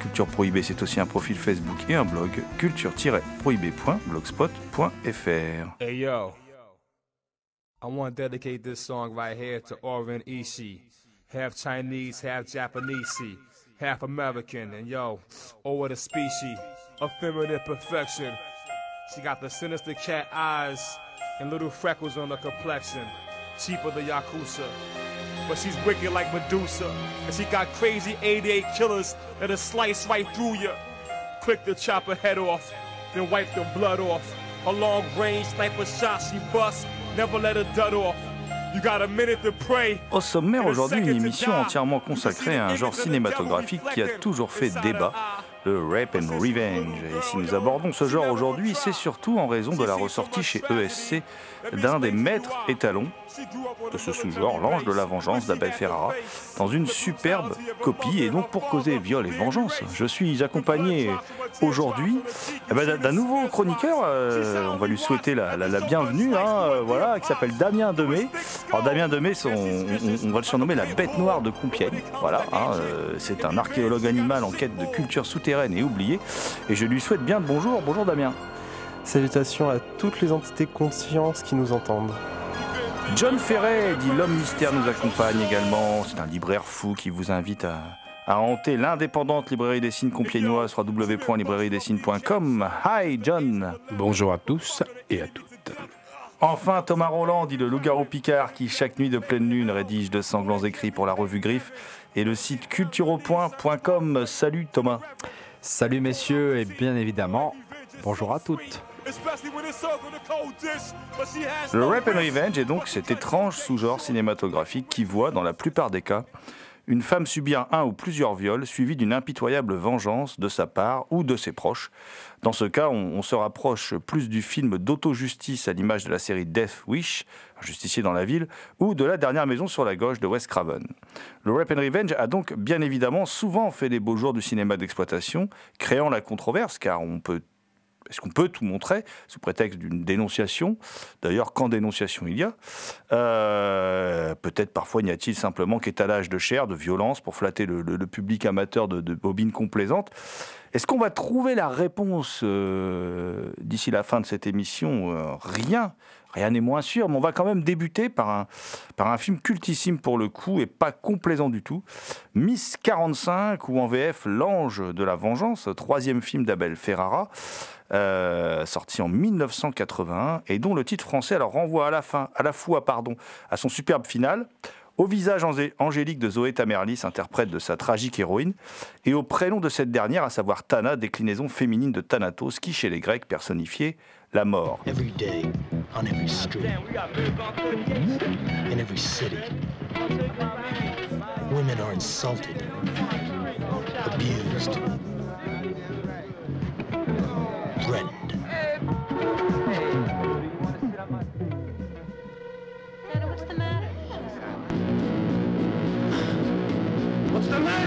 Culture Prohibée, c'est aussi un profil Facebook et un blog culture-prohibée.blogspot.fr. Hey yo, I want to dedicate this song right here to Oren Ishii. Half Chinese, half Japanese, half American, and yo, oh what a species of feminine perfection. She got the sinister cat eyes and little freckles on her complexion, cheaper the Yakuza. But she's wicked like Medusa, and she got crazy 88 killers that'll slice right through you. Quick to chop her head off, then wipe the blood off. A long range sniper shot she bust, never let her dud off. You got a minute to pray. Au sommaire aujourd'hui, une émission entièrement consacrée à un genre cinématographique qui a toujours fait débat, le Rape and Revenge. Et si nous abordons ce genre aujourd'hui, c'est surtout en raison de la ressortie chez ESC d'un des maîtres étalons de ce sous-genre, L'Ange de la Vengeance d'Abel Ferrara, dans une superbe copie. Et donc pour causer viol et vengeance, je suis accompagné aujourd'hui eh ben, d'un nouveau chroniqueur. euh, on va lui souhaiter la, la- la bienvenue, hein, euh, voilà, qui s'appelle Damien Demey. Alors Damien Demey, son- on, on va le surnommer la bête noire de Compiègne. Voilà, hein, euh, c'est un archéologue animal en quête de culture souterraine et oubliée. Et je lui souhaite bien le bonjour. Bonjour Damien. Salutations à toutes les entités consciences qui nous entendent. John Ferret, dit l'homme mystère, nous accompagne également. C'est un libraire fou qui vous invite à, à hanter l'indépendante librairie des signes compiègnoise, www.librairiedessignes.com. Hi John Bonjour à tous et à toutes. Enfin Thomas Roland, dit le loup-garou Picard, qui chaque nuit de pleine lune rédige de sanglants écrits pour la revue Griffe et le site cultureaupoint.com. Salut Thomas. Salut messieurs et bien évidemment, bonjour à toutes. Le Rap and. Revenge est donc cet étrange sous-genre cinématographique qui voit, dans la plupart des cas, une femme subir un ou plusieurs viols suivis d'une impitoyable vengeance de sa part ou de ses proches. Dans ce cas, on, on se rapproche plus du film d'auto-justice à l'image de la série Death Wish, un justicier dans la ville, ou de La dernière maison sur la gauche de Wes Craven. Le Rap and Revenge a donc bien évidemment souvent fait les beaux jours du cinéma d'exploitation, créant la controverse, car on peut est-ce qu'on peut tout montrer sous prétexte d'une dénonciation? D'ailleurs, quand dénonciation il y a Euh, Peut-être parfois n'y a-t-il simplement qu'étalage de chair, de violence pour flatter le, public amateur de, de bobines complaisantes. Est-ce qu'on va trouver la réponse euh, d'ici la fin de cette émission? Euh, Rien. Rien n'est moins sûr, mais on va quand même débuter par un, par un film cultissime pour le coup et pas complaisant du tout. Miss 45 ou en VF L'Ange de la Vengeance, troisième film d'Abel Ferrara, euh, sorti en 1981 et dont le titre français alors renvoie à la fin, à la fois pardon, à son superbe final, au visage angé- angélique de Zoé Tamerlis, interprète de sa tragique héroïne, et au prénom de cette dernière, à savoir Tana, déclinaison féminine de Thanatos, qui chez les Grecs personnifiait la mort. Every day, on every street, in every city, women are insulted, abused, the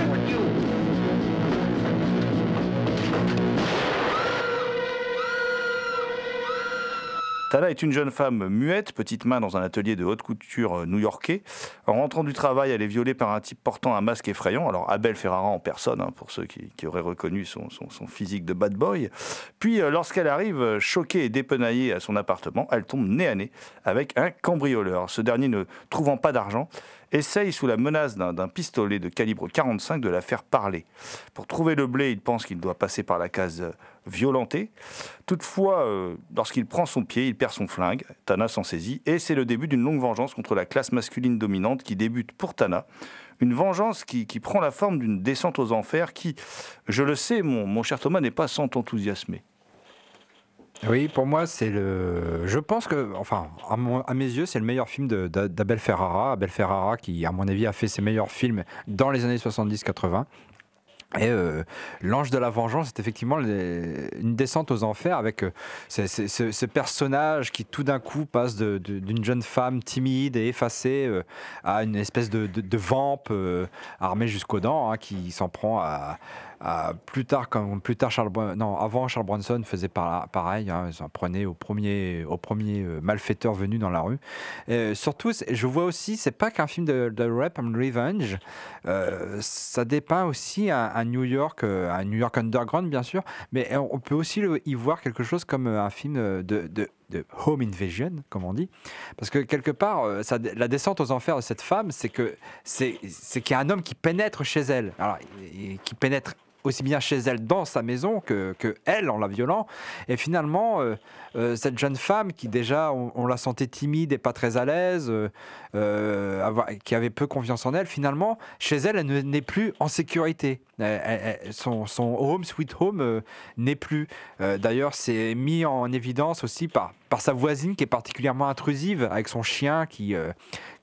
Tana est une jeune femme muette, petite main dans un atelier de haute couture new-yorkais. En rentrant du travail, elle est violée par un type portant un masque effrayant. Alors Abel Ferrara en personne, hein, pour ceux qui, auraient reconnu son, physique de bad boy. Puis euh, lorsqu'elle arrive, choquée et dépenaillée à son appartement, elle tombe nez à nez avec un cambrioleur. Ce dernier, ne trouvant pas d'argent, essaye sous la menace d'un pistolet de calibre 45 de la faire parler. Pour trouver le blé, il pense qu'il doit passer par la case euh, violentée. Toutefois, euh, lorsqu'il prend son pied, il perd son flingue. Tana s'en saisit et c'est le début d'une longue vengeance contre la classe masculine dominante qui débute pour Tana. Une vengeance qui, prend la forme d'une descente aux enfers qui, je le sais, mon, mon cher Thomas, n'est pas sans t'enthousiasmer. Oui, pour moi, c'est le. Je pense que, enfin, à, mes yeux, c'est le meilleur film d'Abel Ferrara. Abel Ferrara, qui, à mon avis, a fait ses meilleurs films dans les années 70-80. Et euh, L'Ange de la Vengeance, c'est effectivement une descente aux enfers avec euh, ce, personnage qui tout d'un coup passe d'une jeune femme timide et effacée euh, à une espèce de, de, de vamp euh, armé jusqu'aux dents hein, qui s'en prend à, à- plus tard comme plus tard Charles non avant Charles Bronson faisait par- pareil hein, ils s'en prenaient au premier au premier euh, malfaiteur venu dans la rue. Et surtout je vois aussi c'est pas qu'un film de, rap and revenge. Euh, ça dépeint aussi un, New York, euh, un New York underground bien sûr, mais on peut aussi y voir quelque chose comme euh, un film de, de- home invasion, comme on dit, parce que quelque part, euh, ça- la descente aux enfers de cette femme, c'est que c'est qu'il y a un homme qui pénètre chez elle, alors qui pénètre aussi bien chez elle dans sa maison que, que elle en la violant. Et finalement, euh, euh, cette jeune femme qui déjà, on, la sentait timide et pas très à l'aise, euh, qui avait peu confiance en elle, finalement, chez elle, elle ne- n'est plus en sécurité. Son, son home, sweet home, n'est plus. D'ailleurs, c'est mis en évidence aussi par, par sa voisine qui est particulièrement intrusive, avec son chien qui,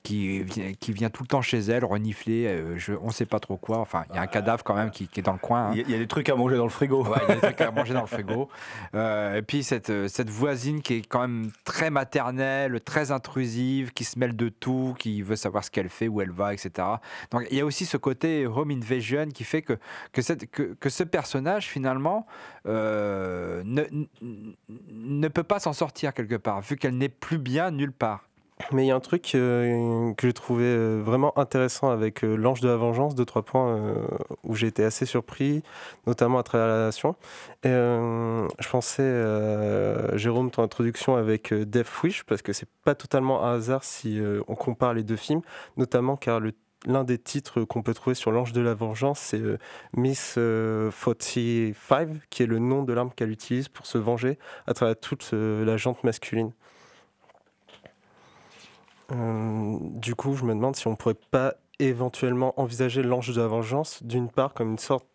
qui, vient, qui vient tout le temps chez elle, renifler, euh, je, on ne sait pas trop quoi. Enfin, il y a un cadavre quand même qui, qui est dans le coin. hein. Il y, a- il y a des trucs à manger dans le frigo. Ouais, il y a des trucs à manger dans le frigo. Euh, et puis cette, euh, cette voisine qui est quand même très maternelle, très intrusive, qui se mêle de tout, qui veut savoir ce qu'elle fait, où elle va, etc. Donc il y a aussi ce côté home invasion qui fait que, que, cette, que, que ce personnage finalement euh, ne, ne peut pas s'en sortir quelque part, vu qu'elle n'est plus bien nulle part. Mais il y a un truc euh, que j'ai trouvé euh, vraiment intéressant avec euh, L'Ange de la Vengeance, deux, trois points où j'ai été assez surpris, notamment à travers la nation. Je pensais, Jérôme, ton introduction avec Death Wish, parce que c'est pas totalement un hasard si on compare les deux films, notamment car L'un des titres qu'on peut trouver sur l'Ange de la Vengeance, c'est Miss euh, 45, qui est le nom de l'arme qu'elle utilise pour se venger à travers toute la jante masculine. Euh, du coup, je me demande si on pourrait pas éventuellement envisager l'ange de la vengeance, d'une part, comme une sorte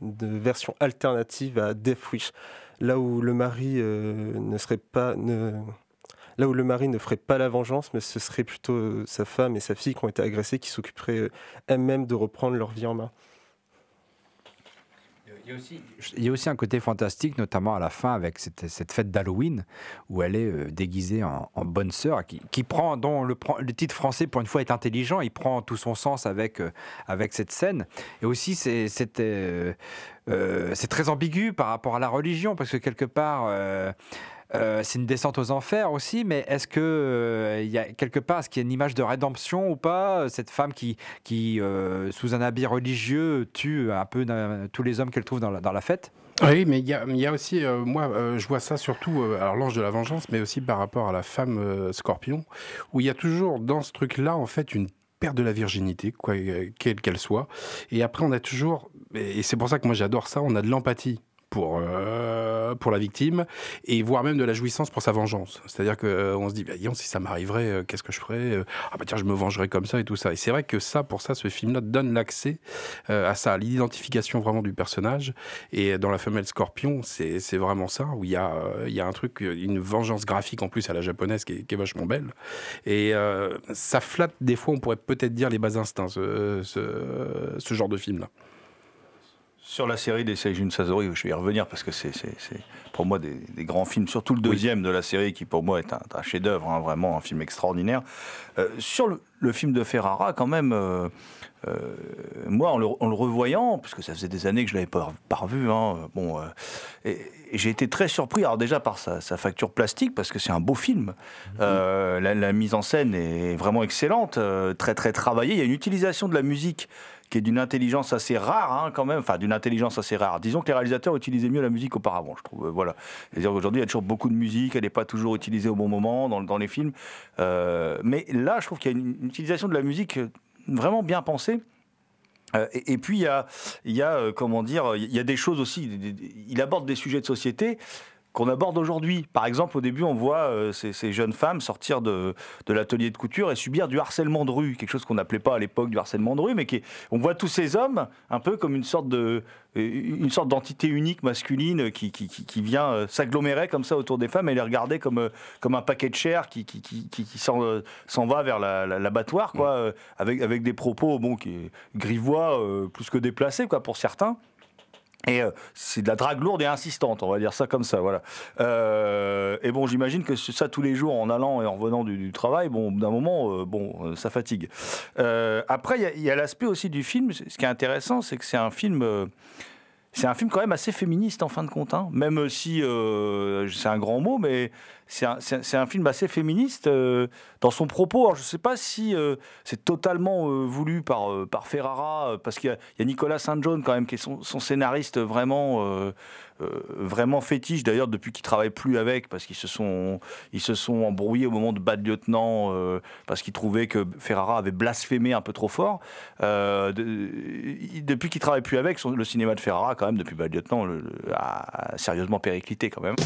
de version alternative à Death Wish, là où le mari euh, ne serait pas. Là où le mari ne ferait pas la vengeance, mais ce serait plutôt euh, sa femme et sa fille qui ont été agressées qui s'occuperaient euh, elles-mêmes de reprendre leur vie en main. Il y a aussi un côté fantastique, notamment à la fin avec cette, fête d'Halloween, où elle est euh, déguisée en, bonne sœur, qui, prend, dont le, titre français pour une fois est intelligent, il prend tout son sens avec, euh, cette scène. Et aussi, euh, c'est très ambigu par rapport à la religion, parce que quelque part, euh, euh, c'est une descente aux enfers aussi, mais est-ce que euh, y a quelque part, est-ce qu'il y a une image de rédemption ou pas Cette femme qui, qui euh, sous un habit religieux, tue un peu euh, tous les hommes qu'elle trouve dans la, fête? Oui, mais il y a, aussi, euh, moi, euh, je vois ça surtout, euh, alors l'ange de la vengeance, mais aussi par rapport à la femme euh, scorpion, où il y a toujours dans ce truc-là, en fait, une perte de la virginité, euh, quelle qu'elle soit. Et après, on a toujours, et c'est pour ça que moi j'adore ça, on a de l'empathie. Pour, euh, pour la victime et voire même de la jouissance pour sa vengeance. C'est-à-dire qu'on se dit, bah, disons, si ça m'arriverait, euh, qu'est-ce que je ferais Euh, Ah bah tiens, je me vengerais comme ça et tout ça. Et c'est vrai que ça, pour ça, ce film-là donne l'accès euh, à ça, à l'identification vraiment du personnage et dans la femelle scorpion, c'est vraiment ça, où il y, a, euh, y a un truc, une vengeance graphique en plus à la japonaise qui est, vachement belle. Et euh, ça flatte, des fois, on pourrait peut-être dire les bas instincts, ce, ce genre de film-là. Sur la série des Seijun Sazori, je vais y revenir parce que c'est pour moi des, des grands films, surtout le deuxième de la série qui pour moi est un, un chef-d'œuvre, hein, vraiment un film extraordinaire. Euh, sur le, le film de Ferrara, quand même, euh, euh, moi en le, en le revoyant, puisque ça faisait des années que je l'avais pas, pas revu, hein, bon, et, et j'ai été très surpris, alors déjà par sa, sa facture plastique, parce que c'est un beau film. Euh, la, la mise en scène est vraiment excellente, très très travaillée. Il y a une utilisation de la musique qui est d'une intelligence assez rare, hein, quand même, enfin d'une intelligence assez rare. Disons que les réalisateurs utilisaient mieux la musique auparavant, je trouve. Euh, Voilà. C'est-à-dire qu'aujourd'hui, il y a toujours beaucoup de musique, elle n'est pas toujours utilisée au bon moment dans, les films. Euh, mais là, je trouve qu'il y a une, utilisation de la musique euh, vraiment bien pensée. Et, puis il y a, comment dire, il y a des choses aussi. Il aborde des sujets de société qu'on aborde aujourd'hui. Par exemple, au début, on voit euh, ces, ces jeunes femmes sortir de, de l'atelier de couture et subir du harcèlement de rue, quelque chose qu'on n'appelait pas à l'époque du harcèlement de rue, mais qui est- on voit tous ces hommes un peu comme une sorte de une sorte d'entité unique masculine qui, qui, qui- qui vient euh, s'agglomérer comme ça autour des femmes et les regarder comme, euh, comme un paquet de chair qui, s'en euh, s'en va vers la- la- l'abattoir, quoi, euh, avec, avec des propos bon, qui grivois, euh, plus que déplacés quoi, pour certains. Et euh, c'est de la drague lourde et insistante, on va dire ça comme ça, voilà. Euh, et bon, j'imagine que ça tous les jours en allant et en revenant du, travail, bon, d'un moment, euh, bon, ça fatigue. Après, il y a, l'aspect aussi du film. Ce qui est intéressant, c'est que c'est un film. C'est un film quand même assez féministe en fin de compte, hein. même si euh, c'est un grand mot, mais c'est un, film assez féministe euh, dans son propos. Alors, je ne sais pas si euh, c'est totalement voulu par, par Ferrara, parce qu'il y, a- Nicolas Saint John quand même, qui est son, scénariste vraiment, vraiment fétiche d'ailleurs depuis qu'il travaille plus avec, parce qu'ils se sont, ils se sont embrouillés au moment de Bad Lieutenant, euh, parce qu'ils trouvaient que Ferrara avait blasphémé un peu trop fort. Euh, depuis qu'il travaille plus avec, le cinéma de Ferrara, quand même, depuis Bad Lieutenant, a sérieusement périclité quand même.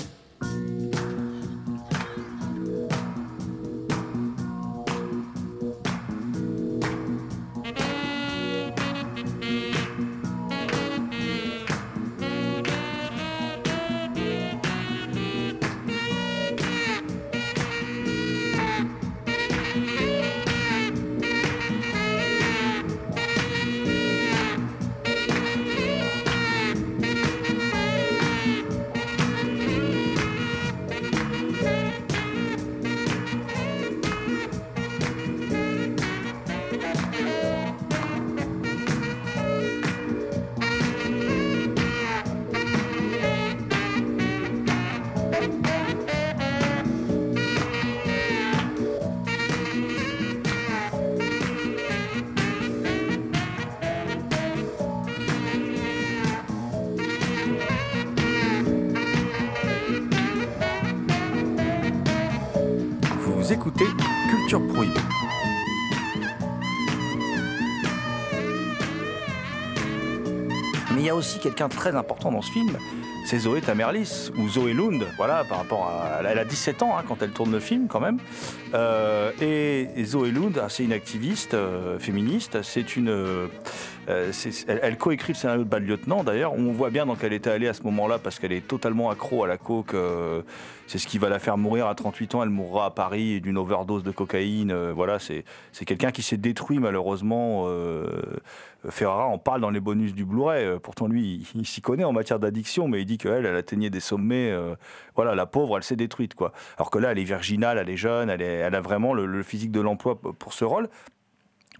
Quelqu'un très important dans ce film, c'est Zoé Tamerlis, ou Zoé Lund, voilà, par rapport à... Elle a 17 ans hein, quand elle tourne le film, quand même. Euh, et, Zoé Lund, c'est une activiste euh, féministe, c'est une... euh, elle, elle coécrit le scénario de Bad Lieutenant, d'ailleurs. On voit bien dans quelle était allée à ce moment-là, parce qu'elle est totalement accro à la coke. euh, c'est ce qui va la faire mourir à 38 ans. Elle mourra à Paris d'une overdose de cocaïne. euh, voilà, c'est quelqu'un qui s'est détruit, malheureusement. Ferrara en parle dans les bonus du Blu-ray. Pourtant, lui, il, s'y connaît en matière d'addiction, mais il dit qu'elle, elle atteignait des sommets. voilà, la pauvre, elle s'est détruite, quoi. Alors que là, elle est virginale, elle est jeune, elle, est- elle a vraiment le, physique de l'emploi pour ce rôle.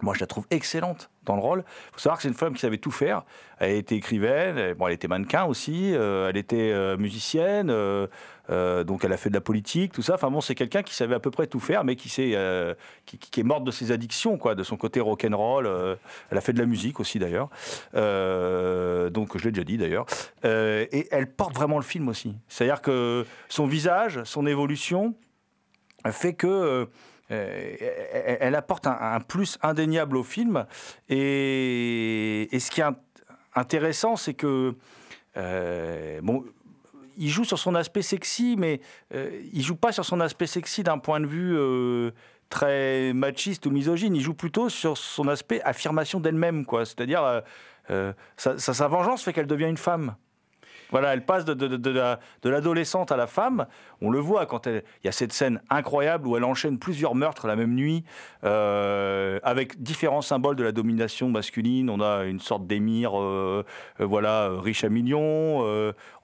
Moi, je la trouve excellente dans le rôle. Il faut savoir que c'est une femme qui savait tout faire. Elle était écrivaine, elle, bon, elle était mannequin aussi, euh, elle était euh, musicienne, euh, donc elle a fait de la politique, tout ça. Enfin bon, c'est quelqu'un qui savait à peu près tout faire, mais qui, euh, qui, est morte de ses addictions, quoi, de son côté rock'n'roll. elle a fait de la musique aussi, d'ailleurs. Donc, je l'ai déjà dit, d'ailleurs. Et elle porte vraiment le film aussi. C'est-à-dire que son visage, son évolution, fait que elle- elle apporte un, plus indéniable au film. Et, ce qui est int- intéressant, c'est que euh, bon, il joue sur son aspect sexy, mais euh, il joue pas sur son aspect sexy d'un point de vue euh, très machiste ou misogyne. Il joue plutôt sur son aspect affirmation d'elle-même, quoi. C'est-à-dire euh, euh, sa vengeance fait qu'elle devient une femme. Voilà, elle passe de, de, de, de la- de l'adolescente à la femme. On le voit quand. Il y a cette scène incroyable où elle enchaîne plusieurs meurtres la même nuit, euh, avec différents symboles de la domination masculine. On a une sorte d'émir, euh, euh, voilà, riche à millions.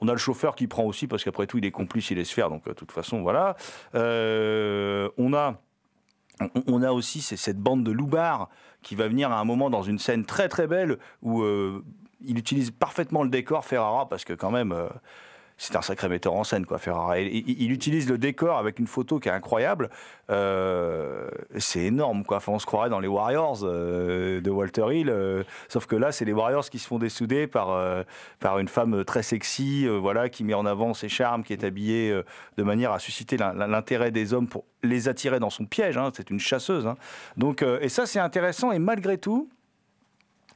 on a le chauffeur qui prend aussi, parce qu'après tout, il est complice, il laisse faire. Donc, de toute façon, voilà. On a. On- a aussi cette bande de loupards qui va venir à un moment dans une scène très très belle où il utilise parfaitement le décor Ferrara parce que quand même euh, c'est un sacré metteur en scène quoi Ferrara. Et- il utilise le décor avec une photo qui est incroyable. Euh, c'est énorme quoi. On se croirait dans les Warriors euh, de Walter Hill, sauf que là c'est les Warriors qui se font dessouder par par une femme très sexy, voilà, qui met en avant ses charmes, qui est habillée de manière à susciter l'in- l'intérêt des hommes pour les attirer dans son piège. hein. C'est une chasseuse. hein. Donc, et ça, c'est intéressant. Et malgré tout,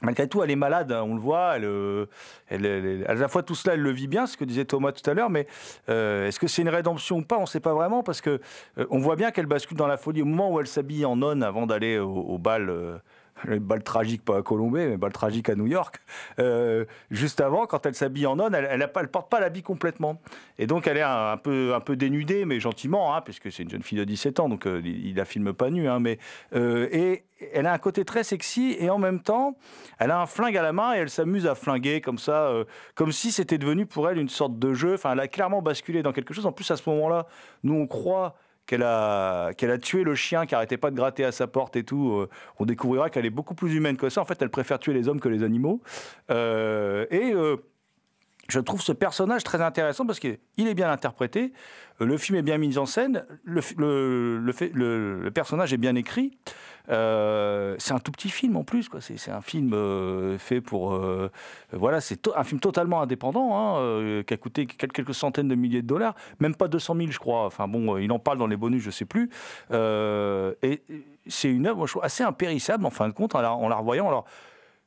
malgré tout, elle est malade. hein, on le voit. Elle, euh, elle- à la fois, tout cela, elle le vit bien, ce que disait Thomas tout à l'heure. Mais euh, est-ce que c'est une rédemption ou pas On ne sait pas vraiment parce que euh, on voit bien qu'elle bascule dans la folie au moment où elle s'habille en nonne avant d'aller au bal. Euh, le bal tragique, pas à Colombay, mais bal tragique à New York. Euh, juste avant, quand elle s'habille en nonne, elle, elle, pas, porte pas l'habit complètement. Et donc, elle est un, peu, un peu dénudée, mais gentiment, hein, puisque c'est une jeune fille de 17 ans, donc euh, il, la filme pas nue. Hein, mais, euh, et elle a un côté très sexy, et en même temps, elle a un flingue à la main, et elle s'amuse à flinguer comme ça, comme si c'était devenu pour elle une sorte de jeu. Enfin, elle a clairement basculé dans quelque chose. En plus, à ce moment-là, nous, on croit qu'elle a, qu'elle a tué le chien qui arrêtait pas de gratter à sa porte et tout, euh, on découvrira qu'elle est beaucoup plus humaine que ça. En fait, elle préfère tuer les hommes que les animaux. Euh, et euh, je trouve ce personnage très intéressant parce qu'il est bien interprété, le film est bien mis en scène, le, le- le personnage est bien écrit. Euh, c'est un tout petit film en plus, quoi. C'est, un film euh, fait pour, euh, voilà, c'est un film totalement indépendant, hein, qui a coûté quel- quelques centaines de milliers de dollars, même pas 200 000, je crois. Enfin bon, il en parle dans les bonus, je sais plus. Et c'est une œuvre, assez impérissable en fin de compte en la, en la revoyant. Alors,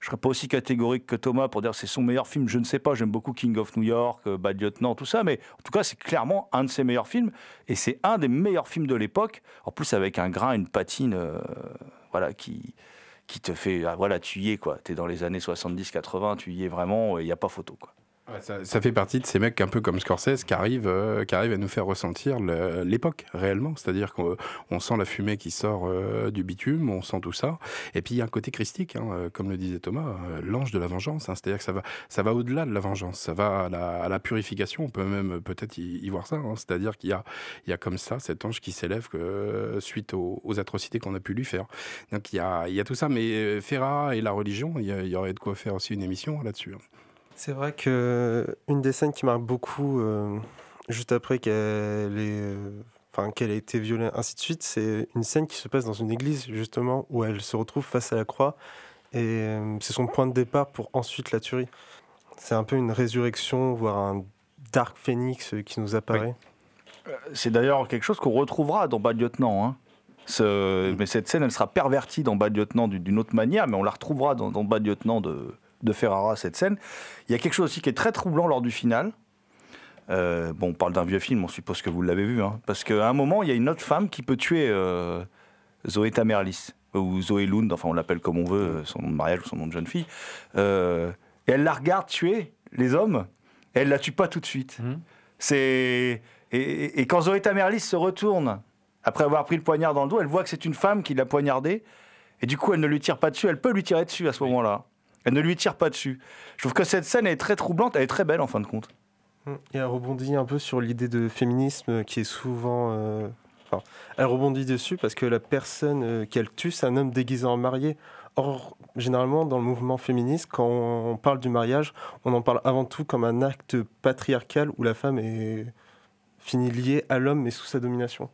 je serais pas aussi catégorique que Thomas pour dire c'est son meilleur film. Je ne sais pas. J'aime beaucoup King of New York, euh, Bad Lieutenant, tout ça. Mais en tout cas, c'est clairement un de ses meilleurs films. Et c'est un des meilleurs films de l'époque. En plus, avec un grain, une patine, euh, voilà, qui, qui te fait, ah, voilà, tu y es, quoi. Tu es dans les années 70-80, tu y es vraiment, il n'y a pas photo, quoi. Ça, fait partie de ces mecs un peu comme Scorsese qui arrivent, euh, qui arrivent à nous faire ressentir l'époque réellement. C'est-à-dire qu'on on sent la fumée qui sort euh, du bitume, on sent tout ça. Et puis il y a un côté christique, hein, euh, comme le disait Thomas, l'ange de la vengeance. hein. C'est-à-dire que ça va, ça va au-delà de la vengeance, ça va à la, purification. On peut même peut-être y, voir ça. hein. C'est-à-dire qu'il y a, y a comme ça cet ange qui s'élève suite aux, atrocités qu'on a pu lui faire. Donc il y a, y a tout ça. Mais Ferrara et la religion, il y aurait de quoi faire aussi une émission là-dessus. C'est vrai que une des scènes qui marque beaucoup, euh, juste après qu'elle ait, euh, enfin, qu'elle ait été violée, ainsi de suite, c'est une scène qui se passe dans une église, justement, où elle se retrouve face à la croix. Et euh, c'est son point de départ pour ensuite la tuerie. C'est un peu une résurrection, voire un Dark Phoenix euh, qui nous apparaît. C'est d'ailleurs quelque chose qu'on retrouvera dans Bad Lieutenant. hein. Ce- Mais cette scène, elle sera pervertie dans Bad Lieutenant d'une- d'une autre manière, mais on la retrouvera dans, dans Bad Lieutenant de, de Ferrara, cette scène. Il y a quelque chose aussi qui est très troublant lors du final. Euh, bon, on parle d'un vieux film, on suppose que vous l'avez vu. hein. parce qu'à un moment, il y a une autre femme qui peut tuer euh, Zoé Tamerlis, ou Zoé Lund, enfin on l'appelle comme on veut, euh, son nom de mariage ou son nom de jeune fille. Euh, et elle la regarde tuer les hommes, et elle la tue pas tout de suite. C'est et, quand Zoé Tamerlis se retourne après avoir pris le poignard dans le dos, elle voit que c'est une femme qui l'a poignardé, et du coup elle ne lui tire pas dessus. Elle peut lui tirer dessus à ce moment-là. Elle ne lui tire pas dessus. Je trouve que cette scène est très troublante, elle est très belle en fin de compte. Mm. Et elle rebondit un peu sur l'idée de féminisme qui est souvent. euh, elle rebondit dessus parce que la personne euh, qu'elle tue, c'est un homme déguisé en marié. Or, généralement, dans le mouvement féministe, quand on parle du mariage, on en parle avant tout comme un acte patriarcal où la femme est finie liée à l'homme mais sous sa domination.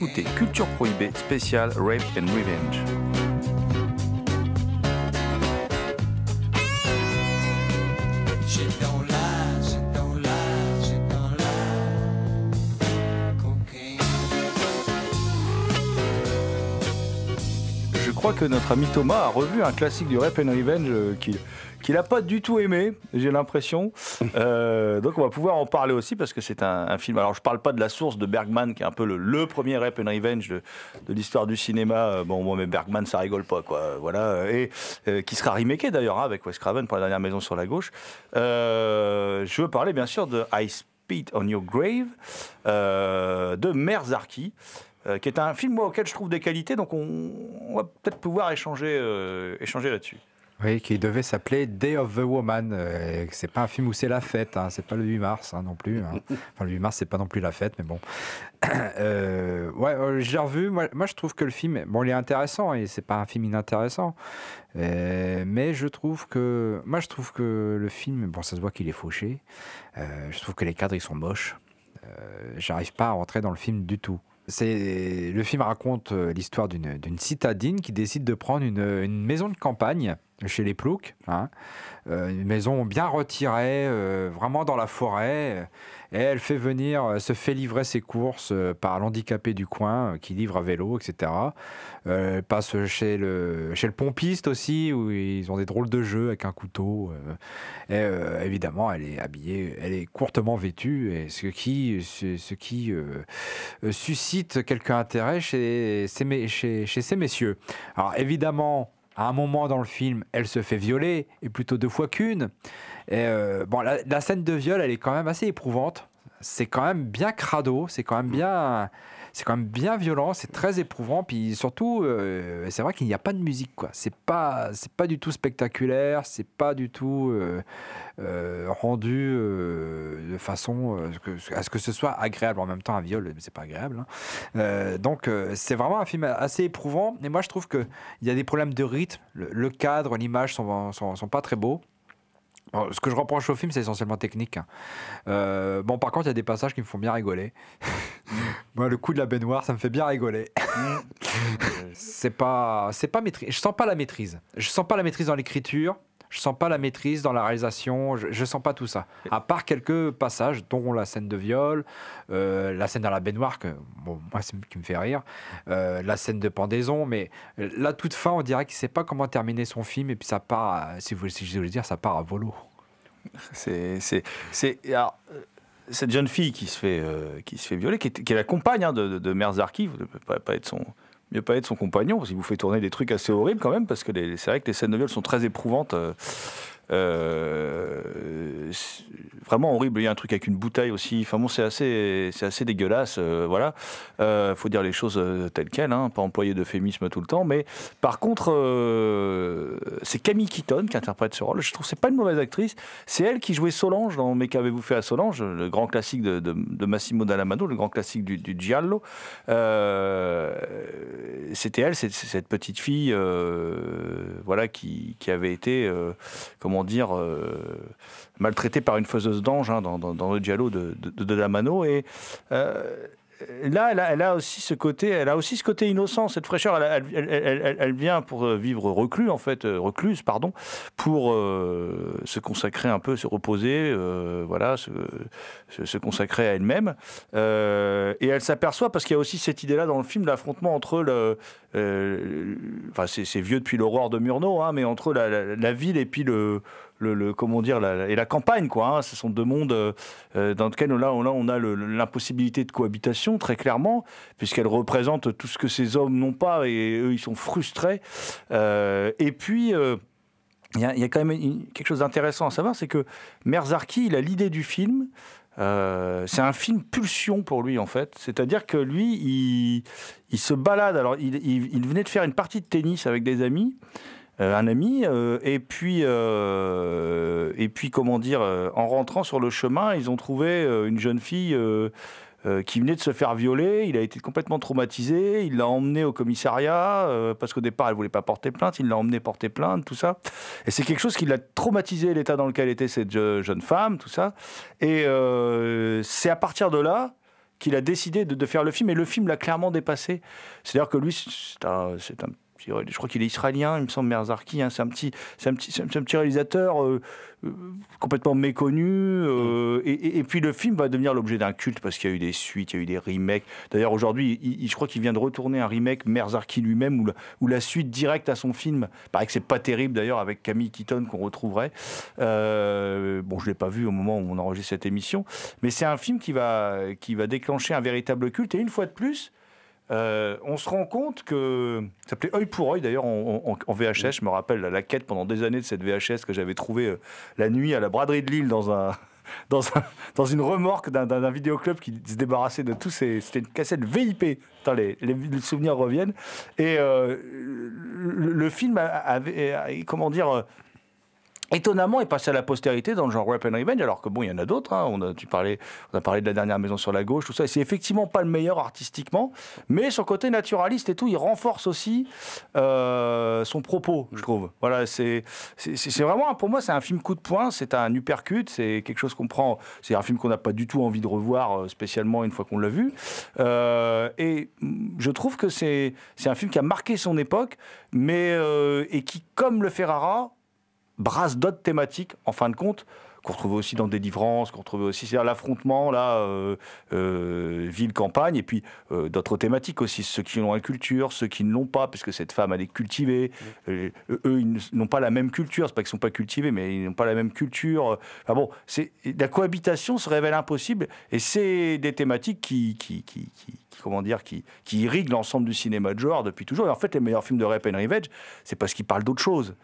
Écoutez Culture Prohibée spécial Rape and Revenge. Je crois que notre ami Thomas a revu un classique du Rape and Revenge euh, qu'il qu'il n'a pas du tout aimé, j'ai l'impression. Euh, donc on va pouvoir en parler aussi parce que c'est un, film. Alors je parle pas de la source de Bergman qui est un peu le, premier Rape and Revenge de, l'histoire du cinéma. Euh, Bon, moi mais Bergman ça rigole pas quoi. Voilà et euh, qui sera remaké d'ailleurs hein, avec Wes Craven pour la dernière maison sur la gauche. Euh, je veux parler bien sûr de I Spit on Your Grave euh, de Merzarki. euh, qui est un film auquel je trouve des qualités, donc on, va peut-être pouvoir euh, échanger là-dessus. Oui, qui devait s'appeler Day of the Woman. Euh, c'est pas un film où c'est la fête, hein, c'est pas le 8 mars hein, non plus. hein. Enfin, le 8 mars, c'est pas non plus la fête, mais bon. Euh, ouais, euh, j'ai revu. Moi, moi, je trouve que le film, bon, il est intéressant et c'est pas un film inintéressant. Euh, mais je trouve que, moi, je trouve que le film, bon, ça se voit qu'il est fauché. Euh, je trouve que les cadres, ils sont moches. Euh, J'arrive pas à rentrer dans le film du tout. C'est le film raconte euh, l'histoire d'une d'une citadine qui décide de prendre une, une maison de campagne chez les Ploucs, hein. Euh, une maison bien retirée, euh, vraiment dans la forêt. Et elle fait venir, euh, se fait livrer ses courses euh, par l'handicapé du coin euh, qui livre à vélo, etc. Euh, elle passe chez le, chez le pompiste aussi, où ils ont des drôles de jeux avec un couteau. euh. euh, évidemment, elle est habillée, elle est courtement vêtue, et ce qui, ce, qui euh, euh, suscite quelque intérêt chez, chez ces messieurs. Alors évidemment, à un moment dans le film, elle se fait violer, et plutôt deux fois qu'une. Euh, bon, la scène de viol, elle est quand même assez éprouvante. C'est quand même bien crado, c'est quand même bien, c'est quand même bien violent, c'est très éprouvant. Puis surtout, euh, c'est vrai qu'il n'y a pas de musique, quoi. C'est pas, c'est pas du tout spectaculaire, c'est pas du tout euh, euh, rendu de façon à ce que ce soit agréable. En même temps, un viol, c'est pas agréable. hein. Donc, c'est vraiment un film assez éprouvant. Et moi, je trouve que il y a des problèmes de rythme. Le, cadre, l'image sont, sont pas très beaux. Bon, ce que je reproche au film, c'est essentiellement technique. hein. Euh, bon, par contre, il y a des passages qui me font bien rigoler. Moi, le coup de la baignoire, ça me fait bien rigoler. c'est pas, c'est pas maîtrise. Je sens pas la maîtrise. Je sens pas la maîtrise dans l'écriture. Je sens pas la maîtrise dans la réalisation. Je, je sens pas tout ça. À part quelques passages, dont la scène de viol, euh, la scène dans la baignoire, que bon, moi, c'est qui me fait rire, euh, la scène de pendaison. Mais la toute fin, on dirait qu'il sait pas comment terminer son film et puis ça part, à- si vous si je voulais dire, ça part à volo. C'est, c'est, euh, cette jeune fille qui se fait, euh, qui se fait violer, qui est, qui est la compagne hein, de, de, de Merzarki, vous ne pouvez pas, pas être son, mieux pas être son compagnon, parce vous fait tourner des trucs assez horribles quand même, parce que c'est vrai que les scènes de viol sont très éprouvantes. euh, euh, vraiment horrible. Il y a un truc avec une bouteille aussi. Enfin bon, c'est assez, c'est assez dégueulasse. euh, voilà. Euh, faut dire les choses euh, telles quelles, hein, pas employer d'euphémisme tout le temps. Mais par contre, c'est Camille Keaton qui interprète ce rôle. Je trouve que c'est pas une mauvaise actrice. C'est elle qui jouait Solange dans Mais qu'avez-vous fait à Solange, le grand classique de, Massimo Dallamano, le grand classique du, du Giallo. C'était elle, cette petite fille, voilà, qui, avait été, euh, dire, euh, maltraitée par une faiseuse d'ange hein, dans, le Giallo de, de, Dallamano. Et euh, là, elle a, aussi ce côté, elle a aussi ce côté innocent, cette fraîcheur. Elle, vient pour euh, vivre reclus, en fait, euh, recluse, pardon, pour euh, se consacrer un peu, se reposer, voilà, se, consacrer à elle-même. Et elle s'aperçoit, parce qu'il y a aussi cette idée-là dans le film, l'affrontement entre le, enfin, c'est vieux depuis l'aurore de Murnau, hein, mais entre la ville et puis le, le, comment dire, et la campagne, quoi. hein. ce sont deux mondes euh, euh, dans lesquels là, on, là, on a l'impossibilité de cohabitation, très clairement, puisqu'elle représente tout ce que ces hommes n'ont pas et eux, ils sont frustrés. Euh, et puis. il y, a, quand même quelque chose d'intéressant à savoir, c'est que Merzarki, il a l'idée du film. c'est un film pulsion pour lui en fait. C'est-à-dire que lui, il, se balade. Alors, il, venait de faire une partie de tennis avec des amis, un ami, euh, et puis, euh, et puis comment dire, euh, en rentrant sur le chemin, ils ont trouvé euh, une jeune fille. euh, euh, qui venait de se faire violer, il a été complètement traumatisé, il l'a emmené au commissariat, euh, parce qu'au départ elle voulait pas porter plainte, il l'a emmené porter plainte, tout ça. Et c'est quelque chose qui l'a traumatisé, l'état dans lequel était cette je- jeune femme, tout ça. Et euh, c'est à partir de là qu'il a décidé de, faire le film, et le film l'a clairement dépassé. C'est-à-dire que lui, c'est un, je crois qu'il est israélien, il me semble, Merzarki, hein, c'est un petit, c'est un petit, un, petit réalisateur euh, euh, complètement méconnu, euh, et, puis le film va devenir l'objet d'un culte parce qu'il y a eu des suites, il y a eu des remakes. D'ailleurs, aujourd'hui, je crois qu'il vient de retourner un remake, Merzarki lui-même, ou la, suite directe à son film. Il paraît que c'est pas terrible d'ailleurs, avec Camille Keaton qu'on retrouverait. Bon, je l'ai pas vu au moment où on enregistre cette émission, mais c'est un film qui va, qui va déclencher un véritable culte, et une fois de plus, euh, on se rend compte que ça s'appelait œil pour œil d'ailleurs en, VHS. Je me rappelle la, quête pendant des années de cette VHS que j'avais trouvée euh, la nuit à la braderie de Lille dans un. Dans, un- dans une remorque d'un- d'un d'un vidéoclub qui se débarrassait de tous. C'était une cassette VIP. Attends, les, souvenirs reviennent. Et euh, le, le film avait. comment dire. Étonnamment est passé à la postérité dans le genre Rap and Revenge, alors que bon, il y en a d'autres. hein. On, a, parlé de la dernière maison sur la gauche, tout ça. Et c'est effectivement pas le meilleur artistiquement, mais son côté naturaliste et tout, il renforce aussi euh, son propos, je trouve. Voilà, c'est vraiment, pour moi, c'est un film coup de poing, c'est un uppercut, c'est quelque chose qu'on prend. C'est un film qu'on n'a pas du tout envie de revoir euh, spécialement une fois qu'on l'a vu. Euh, et je trouve que c'est un film qui a marqué son époque, mais et qui, comme le Ferrara, brasse d'autres thématiques, en fin de compte, qu'on retrouvait aussi dans Délivrance, qu'on retrouvait aussi, c'est-à-dire l'affrontement, là, euh, euh, ville-campagne, et puis euh, d'autres thématiques aussi, ceux qui ont la culture, ceux qui ne l'ont pas, puisque cette femme, elle est cultivée, eux, ils n'ont pas la même culture, c'est pas qu'ils sont pas cultivés, mais ils n'ont pas la même culture. Enfin bon, c'est, la cohabitation se révèle impossible, et c'est des thématiques qui, qui, qui, comment dire, qui, qui irriguent l'ensemble du cinéma de genre depuis toujours. Et en fait, les meilleurs films de Rap and Revenge, c'est parce qu'ils parlent d'autre chose.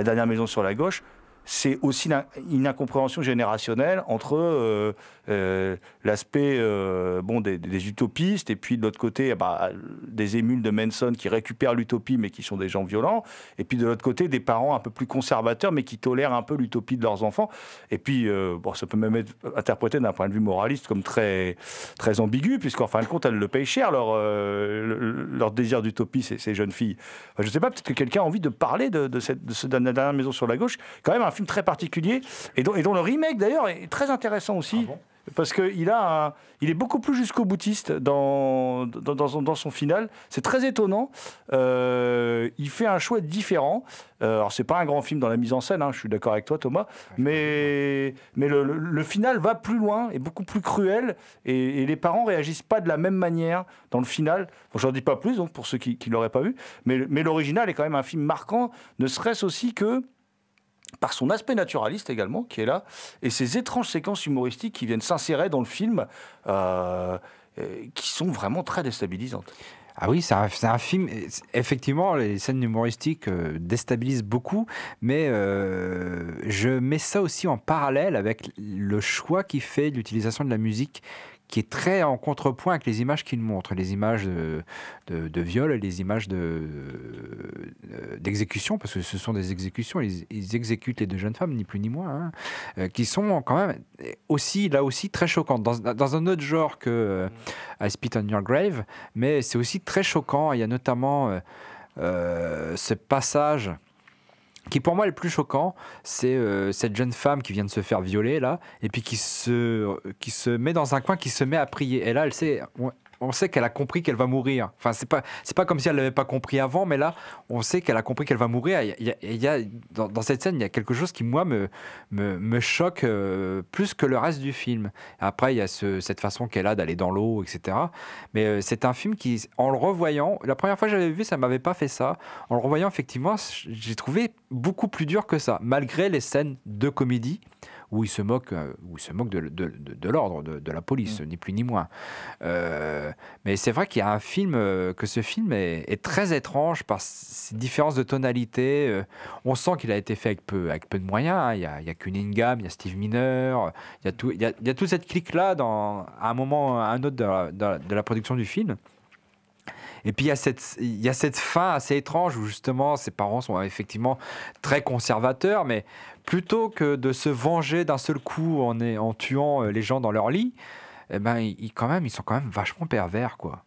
La dernière maison sur la gauche, c'est aussi une, incompréhension générationnelle entre euh, euh, l'aspect euh, bon, des, utopistes et puis de l'autre côté bah, des émules de Manson qui récupèrent l'utopie mais qui sont des gens violents et puis de l'autre côté des parents un peu plus conservateurs mais qui tolèrent un peu l'utopie de leurs enfants et puis bon, ça peut même être interprété d'un point de vue moraliste comme très, très ambigu puisqu'en fin de compte elles le payent cher leur, le- leur désir d'utopie ces, jeunes filles. Je sais pas peut-être que quelqu'un a envie de parler de, cette dernière maison sur la gauche quand même un film très particulier et dont, et dont le remake d'ailleurs est très intéressant aussi. parce qu'il a un- il est beaucoup plus jusqu'au boutiste dans, dans, dans son, dans son final. C'est très étonnant. Euh, il fait un choix différent. Euh, alors, c'est pas un grand film dans la mise en scène, hein, je suis d'accord avec toi, Thomas. Mais, mais le, le- le final va plus loin, est beaucoup plus cruel. Et, et les parents réagissent pas de la même manière dans le final. Bon, J'en dis pas plus, donc, pour ceux qui ne l'auraient pas vu. Mais, mais l'original est quand même un film marquant, ne serait-ce aussi que par son aspect naturaliste également, qui est là, et ces étranges séquences humoristiques qui viennent s'insérer dans le film, euh, qui sont vraiment très déstabilisantes. Ah oui, c'est un, film. Effectivement, les scènes humoristiques euh, déstabilisent beaucoup, mais euh, je mets ça aussi en parallèle avec le choix qu'il fait l'utilisation de la musique, qui est très en contrepoint avec les images qu'il montre, les images de, de, de viol les images euh, d'exécution, parce que ce sont des exécutions, ils, exécutent les deux jeunes femmes, ni plus ni moins, hein, euh, qui sont quand même aussi, là aussi, très choquantes, dans, un autre genre que euh, I Spit on Your Grave, mais c'est aussi très choquant. Il y a notamment euh, ce passage qui pour moi est le plus choquant, c'est euh, cette jeune femme qui vient de se faire violer là, et puis qui se, qui se met dans un coin, qui se met à prier. Et là, elle sait, on, sait qu'elle a compris qu'elle va mourir. Enfin, c'est pas, c'est pas comme si elle l'avait pas compris avant, mais là, on sait qu'elle a compris qu'elle va mourir. Il y a, il y a- dans, dans cette scène, il y a quelque chose qui moi me, me, me choque euh, plus que le reste du film. Après, il y a ce- cette façon qu'elle a d'aller dans l'eau, etc. Mais euh, c'est un film qui, en le revoyant, la première fois que j'avais vu, ça m'avait pas fait ça. En le revoyant, effectivement, j'ai trouvé beaucoup plus dur que ça, malgré les scènes de comédie où il se moque, euh, où il se moque de, de- de- de l'ordre, de, la police, ni plus ni moins. Euh, mais c'est vrai qu'il y a un film, euh, que ce film est, est très étrange par ses différences de tonalité. euh, on sent qu'il a été fait avec peu, avec peu de moyens. hein. Il y a, il y a Cunningham, il y a Steve Miner, il y a, tout, il y a, il y a toute cette clique-là dans, à un moment, à un autre de la- de la- de la production du film. Et puis il y, a cette, il y a cette fin assez étrange où justement ses parents sont effectivement très conservateurs, mais plutôt que de se venger d'un seul coup en, est- en tuant euh, les gens dans leur lit, eh ben, ils, ils- quand même, ils sont quand même vachement pervers, quoi.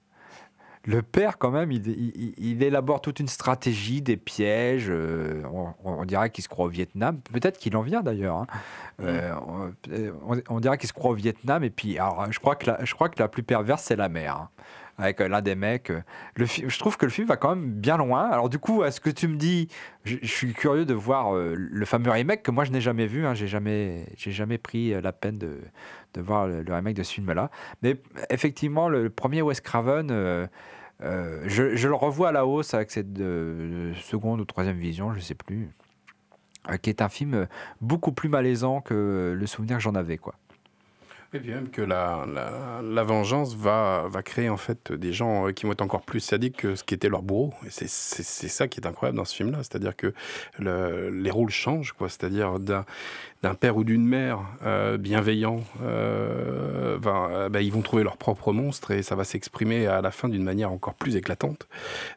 Le père, quand même, il, il- il élabore toute une stratégie, des pièges. euh, on, on dirait qu'il se croit au Vietnam. Peut-être qu'il en vient d'ailleurs. hein. Euh, on, on dirait qu'il se croit au Vietnam. Et puis, alors, je crois que la, je crois que la plus perverse, c'est la mère. hein, avec euh, l'un des mecs. euh. Je trouve que le film va quand même bien loin. Alors, du coup, à ce que tu me dis, je, suis curieux de voir euh, le fameux remake que moi je n'ai jamais vu. Hein, j'ai jamais, j'ai jamais pris la peine de, voir le, remake de ce film-là. Mais effectivement, le premier Wes Craven. je, le revois à la hausse avec cette seconde ou troisième vision, je ne sais plus, qui est un film beaucoup plus malaisant que le souvenir que j'en avais. Quoi. Et puis même que la, la, vengeance va, va créer en fait des gens euh, qui vont être encore plus sadiques que ce qu'étaient leurs bourreaux. Et c'est ça qui est incroyable dans ce film-là. C'est-à-dire que le- les rôles changent, quoi. C'est-à-dire d'un père ou d'une mère euh, bienveillant, euh, bah, ils vont trouver leur propre monstre et ça va s'exprimer à la fin d'une manière encore plus éclatante.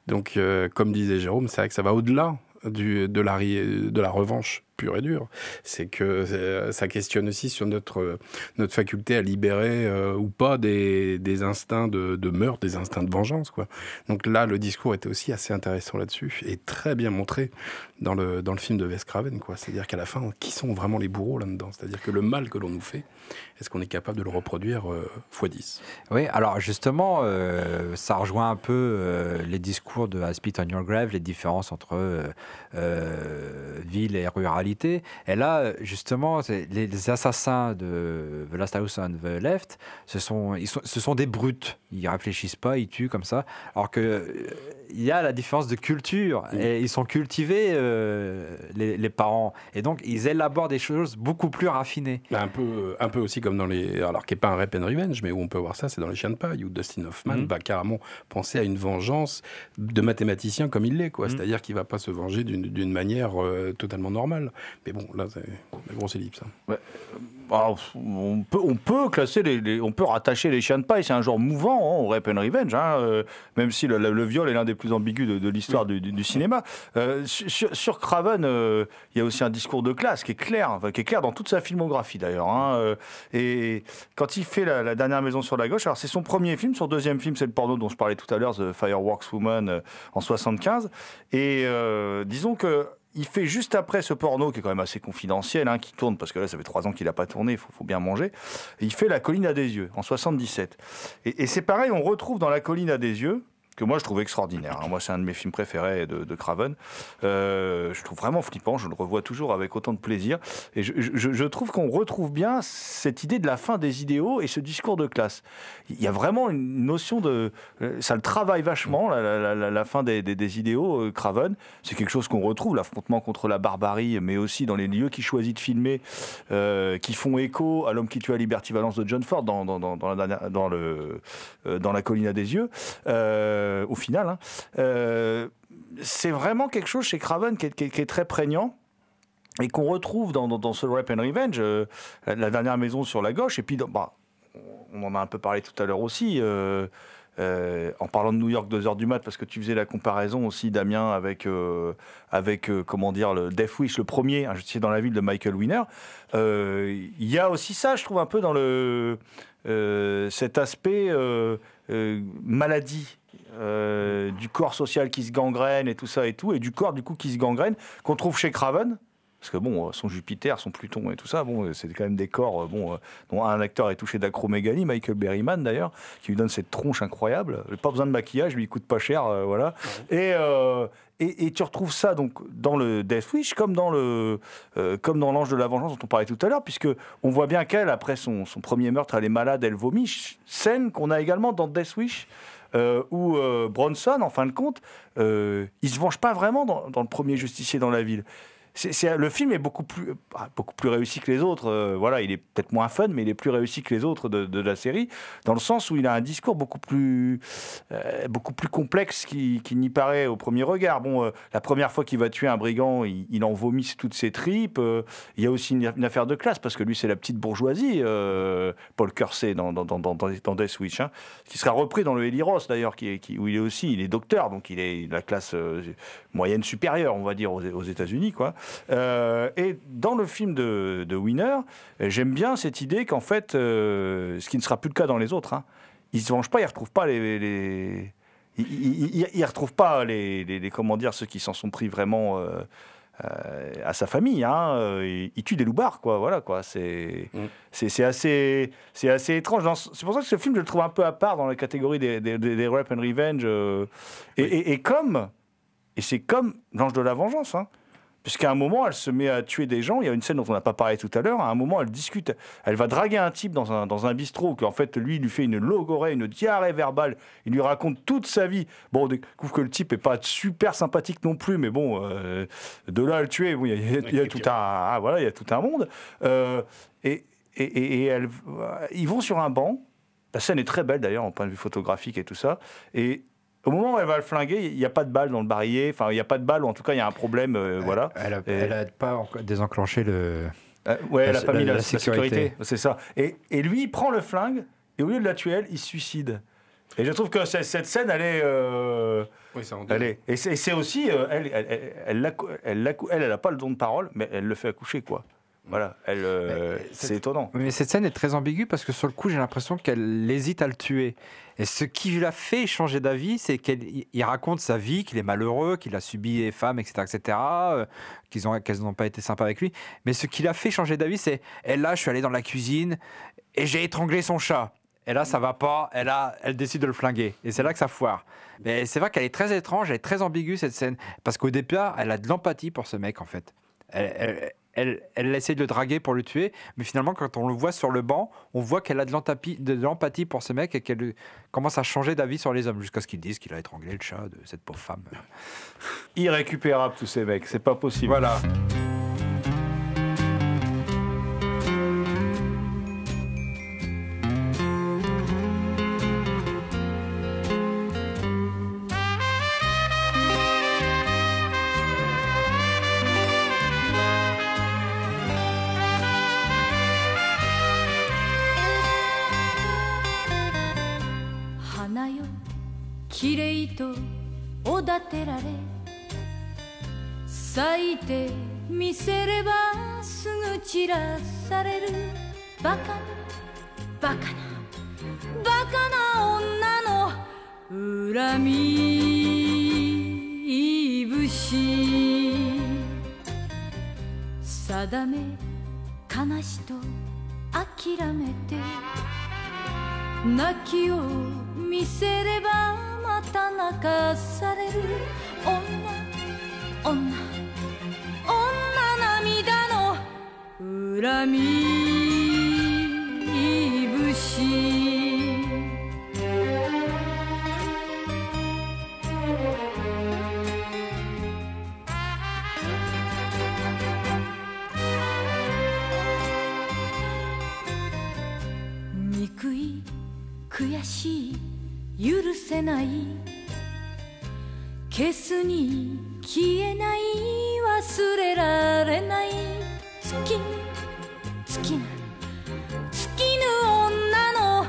Donc, euh, comme disait Jérôme, c'est vrai que ça va au-delà de, la, de la revanche pure et dure. C'est que euh, ça questionne aussi sur notre, notre faculté à libérer euh, ou pas des, des instincts de, de meurtre, des instincts de vengeance. Quoi. Donc là, le discours était aussi assez intéressant là-dessus et très bien montré dans le, dans le film de Wes Craven. C'est-à-dire qu'à la fin, qui sont vraiment les bourreaux là-dedans? C'est-à-dire que le mal que l'on nous fait, est-ce qu'on est capable de le reproduire euh, x 10 Oui, alors justement, ça rejoint un peu les discours de I Spit on Your Grave, les différences entre ville et ruralité. Et là, euh, justement, les assassins de The Last House on the Left, ce sont, ils sont, ce sont des brutes. Ils réfléchissent pas, ils tuent comme ça. Alors que euh, il y a la différence de culture et ils sont cultivés, euh, les, les parents. Et donc, ils élaborent des choses beaucoup plus raffinées. Bah, Un peu, un peu aussi comme dans les. Alors, qui n'est pas un Rap and Revenge, mais où on peut voir ça, c'est dans Les Chiens de Paille, où Dustin Hoffman Mhm. va carrément penser à une vengeance de mathématicien comme il l'est, quoi. Mhm. C'est-à-dire qu'il va pas se venger d'une d'une manière euh, totalement normale. Mais bon, là, c'est la grosse ellipse. hein. Ah, on, peut, on peut classer les, les- on peut rattacher les chiens de paille, c'est un genre mouvant hein, au Rape and Revenge, hein, euh, même si le, le- le viol est l'un des plus ambigus de, de l'histoire du, du- du cinéma. Euh, sur, sur- Craven, euh, il y a aussi un discours de classe qui est clair, enfin, qui est clair dans toute sa filmographie d'ailleurs. hein, et quand il fait la, la dernière maison sur la gauche, alors c'est son premier film, son deuxième film c'est le porno dont je parlais tout à l'heure, The Fireworks Woman en 75. Et disons que il fait juste après ce porno qui est quand même assez confidentiel, hein, qui tourne parce que là ça fait trois ans qu'il n'a pas tourné, il faut, bien manger. Il fait La colline à des yeux en 77. Et, et c'est pareil, on retrouve dans La colline à des yeux que moi je trouve extraordinaire. hein. Moi c'est un de mes films préférés de, de Craven. Euh, je trouve vraiment flippant, je le revois toujours avec autant de plaisir. Et je, trouve qu'on retrouve bien cette idée de la fin des idéaux et ce discours de classe. Il y a vraiment une notion de... Ça le travaille vachement, la, la- la- la fin des, des- des idéaux, euh, Craven. C'est quelque chose qu'on retrouve, l'affrontement contre la barbarie, mais aussi dans les lieux qu'il choisit de filmer, euh, qui font écho à l'homme qui tue à Liberty Valence de John Ford dans, dans, dans, la, le, euh, dans La colline à des yeux, au final. hein. Euh, c'est vraiment quelque chose chez Craven qui est, très prégnant et qu'on retrouve dans, ce Rap and Revenge, euh, la, dernière maison sur la gauche, et puis bah, on en a un peu parlé tout à l'heure aussi, euh, euh, en parlant de New York 2h du mat, parce que tu faisais la comparaison aussi, Damien, avec, euh, avec euh, comment dire, le Death Wish, le premier, un justicier dans la ville de Michael Winner. Euh, Il y a aussi ça, je trouve, un peu dans le, euh, cet aspect euh, euh, maladie euh, du corps social qui se gangrène et tout ça et tout, et du corps du coup qui se gangrène, qu'on trouve chez Craven. Parce que bon, euh, son Jupiter, son Pluton et tout ça, bon, euh, c'est quand même des corps bon, dont un acteur est touché d'acromégalie, Michael Berryman d'ailleurs, qui lui donne cette tronche incroyable. Pas besoin de maquillage, lui il coûte pas cher, euh, voilà. Et, euh, et, et tu retrouves ça donc dans le Death Wish comme dans le euh, comme dans l'Ange de la Vengeance dont on parlait tout à l'heure, puisque on voit bien qu'elle, après son, son premier meurtre, elle est malade, elle vomit. Scène qu'on a également dans Death Wish. Euh, où euh, Bronson, en fin de compte, euh, il se venge pas vraiment dans le premier justicier dans la ville. Le film est beaucoup plus, ah, beaucoup plus réussi que les autres. euh, voilà, il est peut-être moins fun, mais il est plus réussi que les autres de, la série, dans le sens où il a un discours beaucoup plus, euh, complexe qu'il, n'y paraît au premier regard. Bon, euh, la première fois qu'il va tuer un brigand, il, en vomit toutes ses tripes. il y a aussi une, affaire de classe, parce que lui, c'est la petite bourgeoisie, Paul Kersey, dans, dans, Death Wish, hein, qui sera repris dans le Eli d'ailleurs, où il est aussi, il est docteur, donc il est de la classe moyenne supérieure, on va dire, aux, aux États-Unis, quoi. Euh, et dans le film de, de Winner, j'aime bien cette idée qu'en fait, euh, ce qui ne sera plus le cas dans les autres, hein, ils se vengent pas, ils retrouvent pas les, les- ils, retrouvent pas les, les- les- comment dire ceux qui s'en sont pris vraiment euh, euh, à sa famille. Hein, euh, ils, ils tuent des loupards, quoi. Voilà, quoi. C'est Mm. c'est assez c'est assez étrange. C'est pour ça que ce film, je le trouve un peu à part dans la catégorie des, des, des- des Rape and Revenge. euh, et, et- et comme et c'est comme l'ange de la vengeance. Hein. Puisqu'à un moment, elle se met à tuer des gens. Il y a une scène dont on n'a pas parlé tout à l'heure. À un moment, elle discute. Elle va draguer un type dans un, dans un bistrot, qu'en fait, lui, lui fait une logorée, une diarrhée verbale. Il lui raconte toute sa vie. Bon, on découvre que le type est pas super sympathique non plus, mais bon, euh, de là à le tuer, il y a, tout un, ah, voilà, il y a tout un monde. Euh, et, et, et- et elle- ils vont sur un banc. La scène est très belle d'ailleurs, en point de vue photographique et tout ça. Et au moment où elle va le flinguer, il n'y a pas de balle dans le barillet. Enfin, il n'y a pas de balle, ou en tout cas, il y a un problème. euh, voilà. Elle a, Et- elle a pas désenclenché le. Euh, ouais, elle n'a pas la- mis la, la la sécurité. sécurité. C'est ça. Et, et lui, il prend le flingue, et au lieu de la tuer, elle, il se suicide. Et je trouve que cette scène, elle est. euh, Oui, ça en elle est et c'est aussi. euh, elle, elle, elle, elle, elle, elle, elle a pas le don de parole, mais elle le fait accoucher, quoi. Voilà. Elle, euh, c'est étonnant. Mais cette scène est très ambiguë parce que sur le coup, j'ai l'impression qu'elle hésite à le tuer. Et ce qui l'a fait changer d'avis, c'est qu'il il raconte sa vie, qu'il est malheureux, qu'il a subi les femmes, etc., etc., euh, qu'ils ont, qu'elles n'ont pas été sympas avec lui. Mais ce qui l'a fait changer d'avis, c'est et là, je suis allé dans la cuisine et j'ai étranglé son chat. Et là, ça va pas. Elle, a, elle décide de le flinguer. Et c'est là que ça foire. Mais c'est vrai qu'elle est très étrange, elle est très ambiguë, cette scène. Parce qu'au départ, elle a de l'empathie pour ce mec, en fait. Elle, elle, elle, elle essaie de le draguer pour le tuer. Mais finalement, quand on le voit sur le banc, on voit qu'elle a de l'empathie, pour ce mec et qu'elle commence à changer d'avis sur les hommes. Jusqu'à ce qu'ils disent qu'il a étranglé le chat de cette pauvre femme. Irrécupérable, tous ces mecs. C'est pas possible. Voilà.「咲いてみせればすぐ散らされる」「バカなバカなバカな女の恨み節」「定め悲しと諦めて」泣きを見せればまた泣かされる。女女。恨み節憎い悔しい許せない。消すに消えない忘れられない。尽きぬ尽きぬ女の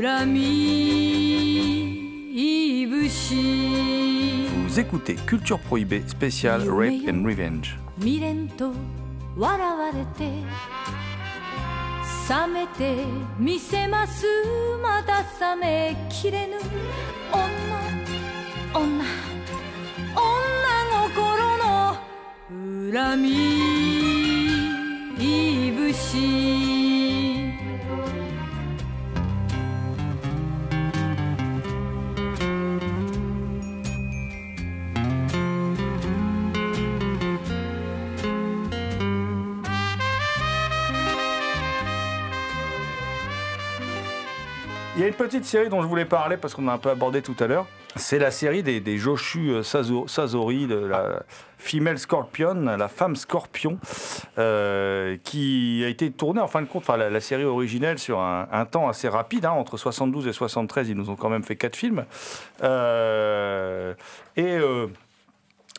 恨み節 Vous écoutez Culture Prohibée spéciale Rape and Revenge. 未練と笑われて冷めてみせますまだ冷めきれぬ女女女心の恨みいぶし a une petite série dont je voulais parler parce qu'on a un peu abordé tout à l'heure. C'est la série des, des Joshu euh, Sazo- Sazori, de la Female Scorpion, la femme scorpion, euh, qui a été tournée en fin de compte, enfin la, série originelle sur un, temps assez rapide, hein, entre 72 et 73, ils nous ont quand même fait quatre films. Euh, et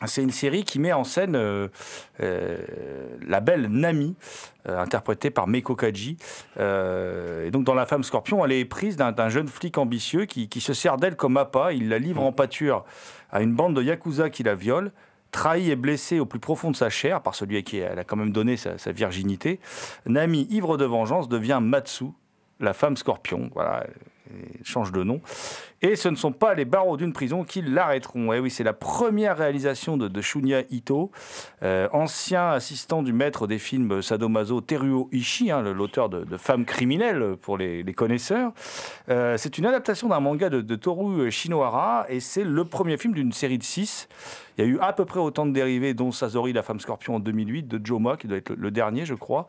c'est une série qui met en scène euh, euh, la belle Nami, euh, interprétée par Meiko Kaji. Et donc, dans La femme scorpion, elle est prise d'un jeune flic ambitieux qui, qui se sert d'elle comme appât. Il la livre en pâture à une bande de yakuza qui la viole. Trahi et blessée au plus profond de sa chair par celui à qui elle a quand même donné sa, sa virginité, Nami, ivre de vengeance, devient Matsu, la femme scorpion. Voilà, change de nom. Et ce ne sont pas les barreaux d'une prison qui l'arrêteront. Et oui, c'est la première réalisation de, Shunya Ito, euh, ancien assistant du maître des films sadomaso Teruo Ishii, hein, l'auteur de, Femmes criminelles pour les, connaisseurs. Euh, c'est une adaptation d'un manga de, Toru Shinohara et c'est le premier film d'une série de six. Il y a eu à peu près autant de dérivés, dont Sazori, la femme scorpion en 2008, de Joma, qui doit être le, dernier, je crois.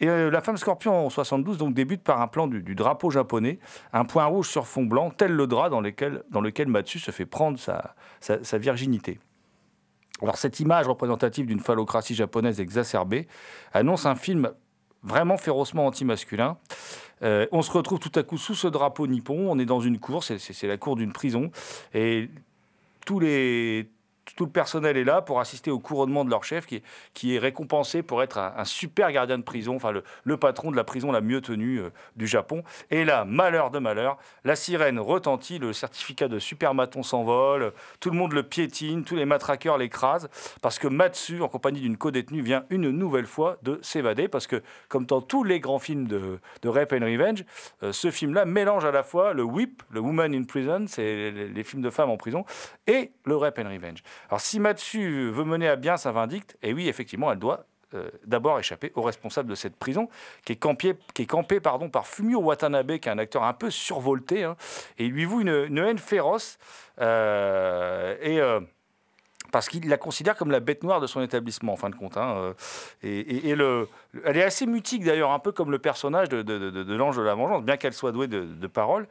Et euh, la femme scorpion en 72 donc, débute par un plan du, du drapeau japonais, un point rouge sur fond blanc, tel le dans, lequel, dans lequel Matsu se fait prendre sa, sa- virginité. Alors cette image représentative d'une phallocratie japonaise exacerbée annonce un film vraiment férocement anti-masculin. Euh, on se retrouve tout à coup sous ce drapeau nippon, on est dans une cour, c'est la cour d'une prison, et tous les, tout le personnel est là pour assister au couronnement de leur chef, qui, est- récompensé pour être un, super gardien de prison, enfin le, patron de la prison la mieux tenue euh, du Japon. Et là, malheur de malheur, la sirène retentit, le certificat de supermaton s'envole, tout le monde le piétine, tous les matraqueurs l'écrasent, parce que Matsu, en compagnie d'une co-détenue, vient une nouvelle fois de s'évader, parce que, comme dans tous les grands films de, de Rape and Revenge, euh, ce film-là mélange à la fois le whip, le woman in prison, c'est les, les films de femmes en prison, et le Rape and Revenge. Alors si Matsu veut mener à bien sa vindicte, et oui, effectivement, elle doit euh, d'abord échapper au responsable de cette prison, qui est campé, par Fumio Watanabe, qui est un acteur un peu survolté, hein, et lui voue une, haine féroce, euh, et... parce qu'il la considère comme la bête noire de son établissement, en fin de compte. hein, euh, Et, et- et le, le- elle est assez mutique d'ailleurs, un peu comme le personnage de, l'ange de la vengeance, bien qu'elle soit douée de, de paroles.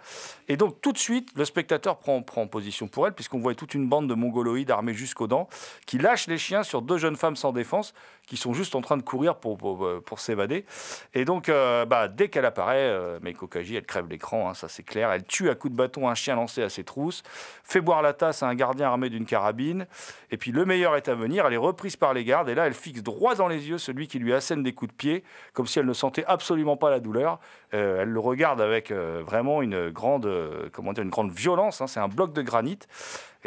Et donc tout de suite, le spectateur prend, prend position pour elle, puisqu'on voit toute une bande de mongoloïdes armés jusqu'aux dents, qui lâchent les chiens sur deux jeunes femmes sans défense, qui sont juste en train de courir pour, pour, pour s'évader. Et donc, euh, bah, dès qu'elle apparaît, euh, Meiko Kaji, elle crève l'écran, hein, ça c'est clair. Elle tue à coups de bâton un chien lancé à ses trousses, fait boire la tasse à un gardien armé d'une carabine. Et puis le meilleur est à venir, elle est reprise par les gardes, et là elle fixe droit dans les yeux celui qui lui assène des coups de pied, comme si elle ne sentait absolument pas la douleur. Euh, elle le regarde avec euh, vraiment une grande, euh, comment dire, une grande violence. hein. C'est un bloc de granit.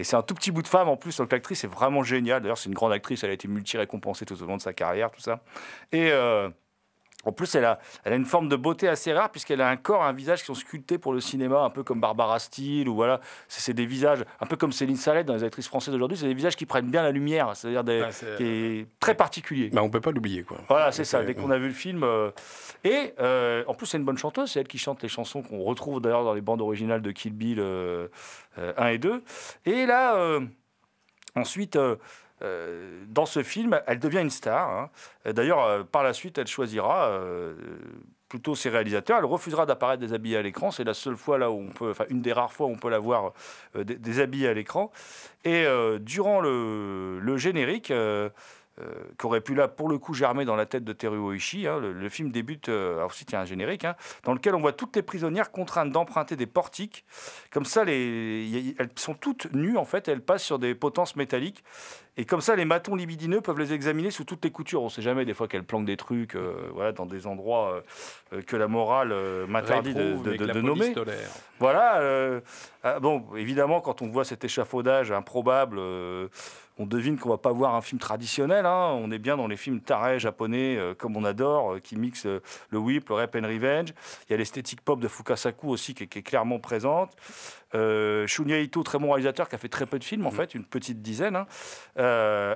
Et c'est un tout petit bout de femme en plus, donc l'actrice est vraiment géniale. D'ailleurs, c'est une grande actrice, elle a été multi-récompensée tout au long de sa carrière, tout ça. Euh, en plus, elle a, elle a une forme de beauté assez rare, puisqu'elle a un corps, un visage qui sont sculptés pour le cinéma, un peu comme Barbara Steele, ou voilà. C'est des visages, un peu comme Céline Salette dans les actrices françaises d'aujourd'hui, c'est des visages qui prennent bien la lumière, c'est-à-dire des, c'est- qui est très particulier. Bah, on peut pas l'oublier, quoi. Voilà, c'est ça. C'est- Dès qu'on a vu le film. euh, Et euh, en plus, c'est une bonne chanteuse. C'est elle qui chante les chansons qu'on retrouve d'ailleurs dans les bandes originales de Kill Bill euh, euh, 1 et 2. Et là, euh, ensuite. Euh, dans ce film, elle devient une star. hein. D'ailleurs, euh, par la suite, elle choisira euh, plutôt ses réalisateurs. Elle refusera d'apparaître déshabillée à l'écran. C'est la seule fois là où on peut, enfin une des rares fois où on peut la voir dé- déshabillée à l'écran. Et durant le, générique, qu'aurait pu là pour le coup germer dans la tête de Teruo Ishii. hein. Le, le film débute, euh, ensuite il y a un générique, hein, dans lequel on voit toutes les prisonnières contraintes d'emprunter des portiques. Comme ça, les, y a- elles sont toutes nues en fait, elles passent sur des potences métalliques. Et comme ça, les matons libidineux peuvent les examiner sous toutes les coutures. On ne sait jamais des fois qu'elles planquent des trucs euh, voilà, dans des endroits euh, euh, que la morale euh, m'interdit de, nommer. tolère. Voilà. euh, ah, bon, évidemment, quand on voit cet échafaudage improbable, euh, on devine qu'on va pas voir un film traditionnel. hein. On est bien dans les films tarés japonais, euh, comme on adore, euh, qui mixent euh, le whip, le rap and revenge. Il y a l'esthétique pop de Fukasaku aussi, qui, est- qui est clairement présente. Shunya Ito, très bon réalisateur, qui a fait très peu de films, en fait, une petite dizaine. hein.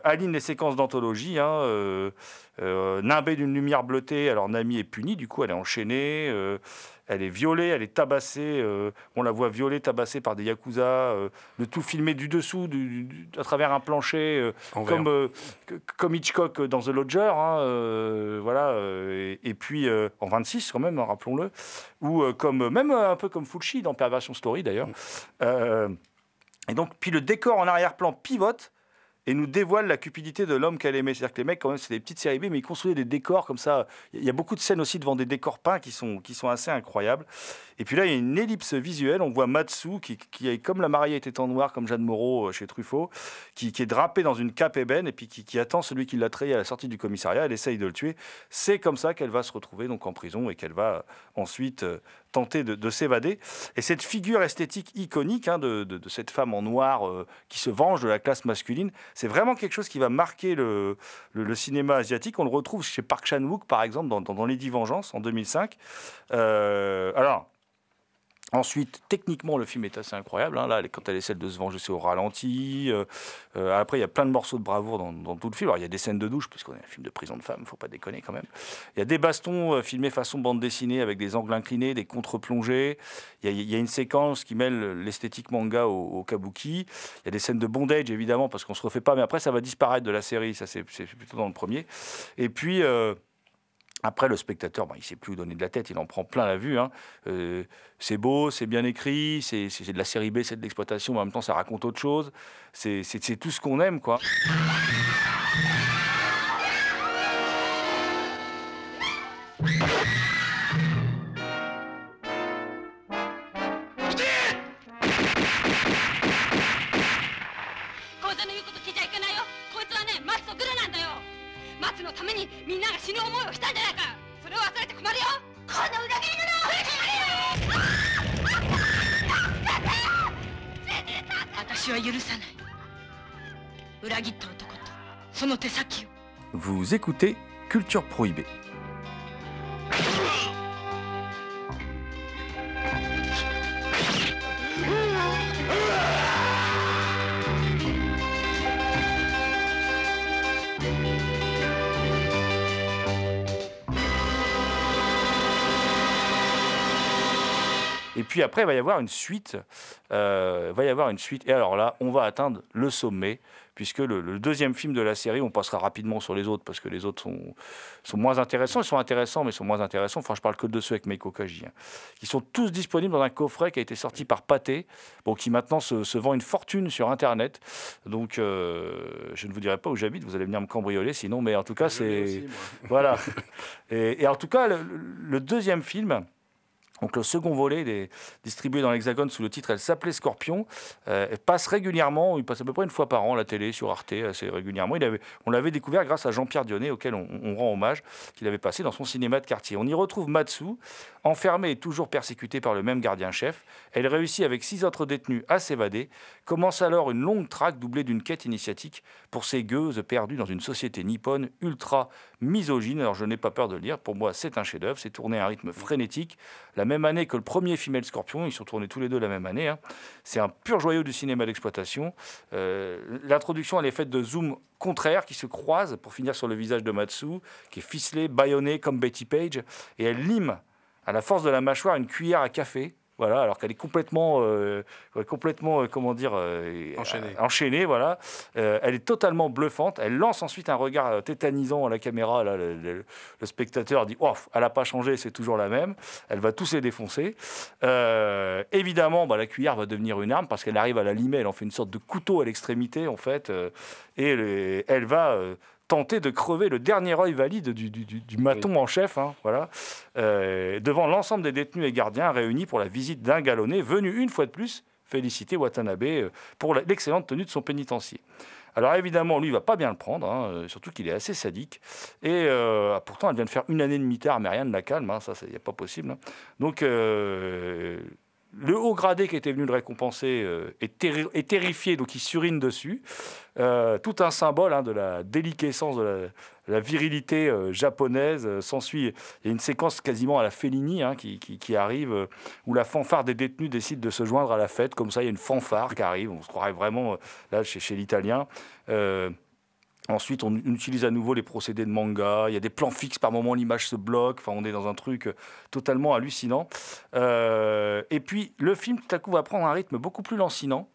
Aligne les séquences d'anthologie. Hein, nimbée d'une lumière bleutée, alors Nami est punie, du coup, elle est enchaînée. Elle est violée, elle est tabassée. euh, on la voit violée, tabassée par des yakuza. euh, le tout filmé du dessous, du- du- à travers un plancher, euh, comme, euh, comme Hitchcock dans The Lodger. hein, voilà. et, et puis en 26 quand même, hein, rappelons-le. Ou comme même un peu comme Fulci dans Perversion Story d'ailleurs. Euh, et donc, puis le décor en arrière-plan pivote et nous dévoile la cupidité de l'homme qu'elle aimait. C'est-à-dire que les mecs, quand même, c'est des petites séries B, mais ils construisaient des décors comme ça. Il y a beaucoup de scènes aussi devant des décors peints qui sont, qui sont assez incroyables. Et puis là, il y a une ellipse visuelle. On voit Matsu, qui, qui est comme la mariée était en noir, comme Jeanne Moreau euh, chez Truffaut, qui, est drapée dans une cape ébène et puis qui, qui attend celui qui l'a trahi à la sortie du commissariat. Elle essaye de le tuer. C'est comme ça qu'elle va se retrouver donc en prison et qu'elle va ensuite euh, tenter de, de s'évader. Et cette figure esthétique iconique hein, de, cette femme en noir euh, qui se venge de la classe masculine, c'est vraiment quelque chose qui va marquer le cinéma asiatique. On le retrouve chez Park Chan-wook, par exemple, dans, dans, dans Lady Vengeance en 2005. Euh, alors. Ensuite, techniquement, le film est assez incroyable. hein. Là, quand elle essaie de se venger, c'est au ralenti. Euh, euh, après, il y a plein de morceaux de bravoure dans, tout le film. Il y a des scènes de douche, puisqu'on est un film de prison de femmes, faut pas déconner quand même. Il y a des bastons euh, filmés façon bande dessinée avec des angles inclinés, des contre-plongées. Il y, a, il une séquence qui mêle l'esthétique manga au, kabuki. Il y a des scènes de bondage, évidemment, parce qu'on se refait pas, mais après, ça va disparaître de la série. Ça, c'est plutôt dans le premier. Et puis. euh, après, le spectateur, ben, il ne sait plus donner de la tête, il en prend plein la vue. hein. Euh, c'est beau, c'est bien écrit, c'est de la série B, c'est de l'exploitation, mais en même temps, ça raconte autre chose. C'est tout ce qu'on aime, quoi. Écoutez Culture Prohibée. Et puis après, il va y avoir une suite. Euh, va y avoir une suite. Et alors là, on va atteindre le sommet, puisque le, le deuxième film de la série, on passera rapidement sur les autres, parce que les autres sont, sont moins intéressants. Ils sont intéressants, mais ils sont moins intéressants. Enfin, je parle que de ceux avec Meiko Kaji. hein. Qui sont tous disponibles dans un coffret qui a été sorti par Pathé, bon, qui maintenant se, se vend une fortune sur Internet. Donc, euh, je ne vous dirai pas où j'habite, vous allez venir me cambrioler sinon, mais en tout cas, c'est. Voilà. Et, et en tout cas, le, le deuxième film. Donc le second volet, distribué dans l'Hexagone sous le titre Elle s'appelait Scorpion, euh, passe régulièrement, il passe à peu près une fois par an la télé, sur Arte, assez régulièrement. On l'avait découvert grâce à Jean-Pierre Dionnet, auquel on, on rend hommage, qu'il avait passé dans son cinéma de quartier. On y retrouve Matsu, enfermée et toujours persécutée par le même gardien-chef. Elle réussit avec six autres détenus à s'évader. Commence alors une longue traque doublée d'une quête initiatique pour ces gueuses perdues dans une société nippone ultra misogyne. Alors je n'ai pas peur de le dire, pour moi c'est un chef-d'œuvre, c'est tourné à un rythme frénétique. La même année que le premier Female Scorpion, ils sont tournés tous les deux la même année. hein. C'est un pur joyau du cinéma d'exploitation. Euh, L'introduction elle est faite de zooms contraires qui se croisent pour finir sur le visage de Matsu, qui est ficelé, bâillonné comme Betty Page, et elle lime à la force de la mâchoire une cuillère à café. Voilà, alors qu'elle est complètement, euh, complètement, euh, comment dire, euh, Enchaînée. enchaînée, voilà. Euh, elle est totalement bluffante. Elle lance ensuite un regard tétanisant à la caméra. Là, le, le- le spectateur dit, oh, elle n'a pas changé, c'est toujours la même. Elle va tous les défoncer. Évidemment, bah, la cuillère va devenir une arme parce qu'elle arrive à la limer. Elle en fait une sorte de couteau à l'extrémité, en fait, et elle, va tenter de crever le dernier œil valide du, du- du- du maton en chef, hein, voilà, euh, devant l'ensemble des détenus et gardiens réunis pour la visite d'un galonné venu une fois de plus féliciter Watanabe euh, pour l'excellente tenue de son pénitencier. Alors évidemment, lui, il va pas bien le prendre, hein, euh, surtout qu'il est assez sadique. Et euh, pourtant, elle vient de faire une année de militaire, mais rien ne la calme, hein, ça, il n'y a pas possible. hein. Donc, euh, le haut gradé qui était venu le récompenser euh, est, terri- est terrifié, donc il surine dessus. Euh, tout un symbole hein, de la déliquescence, de la, virilité euh, japonaise. S'ensuit, il y a une séquence quasiment à la Fellini hein, qui, arrive, où la fanfare des détenus décide de se joindre à la fête. Comme ça, il y a une fanfare qui arrive. On se croirait vraiment là chez l'Italien. Ensuite, on utilise à nouveau les procédés de manga. Il y a des plans fixes par moment, l'image se bloque. Enfin, on est dans un truc euh, totalement hallucinant. Euh, et puis, le film, tout à coup, va prendre un rythme beaucoup plus lancinant.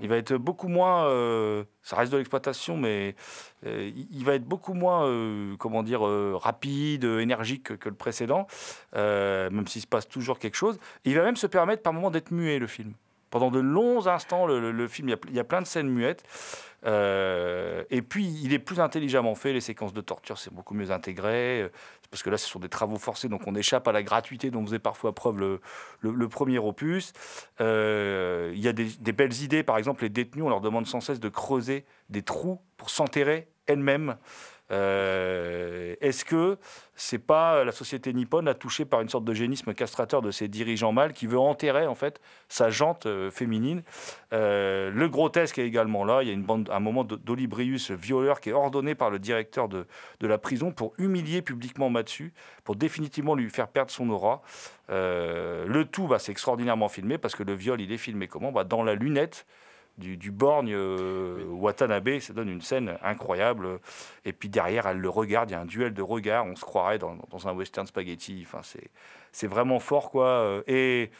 Il va être beaucoup moins. euh, ça reste de l'exploitation, mais il- va être beaucoup moins, comment dire, rapide, énergique que, le précédent, même s'il se passe toujours quelque chose. Il va même se permettre par moment d'être muet, le film. Pendant de longs instants, le, film, il y, a, plein de scènes muettes. Euh, et puis, il est plus intelligemment fait. Les séquences de torture, c'est beaucoup mieux intégré. euh, Parce que là, ce sont des travaux forcés, donc on échappe à la gratuité dont faisait parfois preuve le, premier opus. Euh, il y a des belles idées. Par exemple, les détenus, on leur demande sans cesse de creuser des trous pour s'enterrer elles-mêmes. Euh, Est-ce que c'est pas la société nippone là, touchée par une sorte de génisme castrateur de ses dirigeants mâles qui veut enterrer en fait sa jante euh, féminine? Euh, Le grotesque est également là. Il y a une bande, un moment d'Olibrius, le violeur, qui est ordonné par le directeur de, la prison pour humilier publiquement Matsu, pour définitivement lui faire perdre son aura. Le tout, bah, c'est extraordinairement filmé parce que le viol, il est filmé comment? Bah, Dans la lunette du, du borgne euh, Watanabe, ça donne une scène incroyable. Et puis derrière, elle le regarde, il y a un duel de regards, on se croirait dans, dans un western spaghetti. Enfin, c'est, vraiment fort, quoi. Euh, Et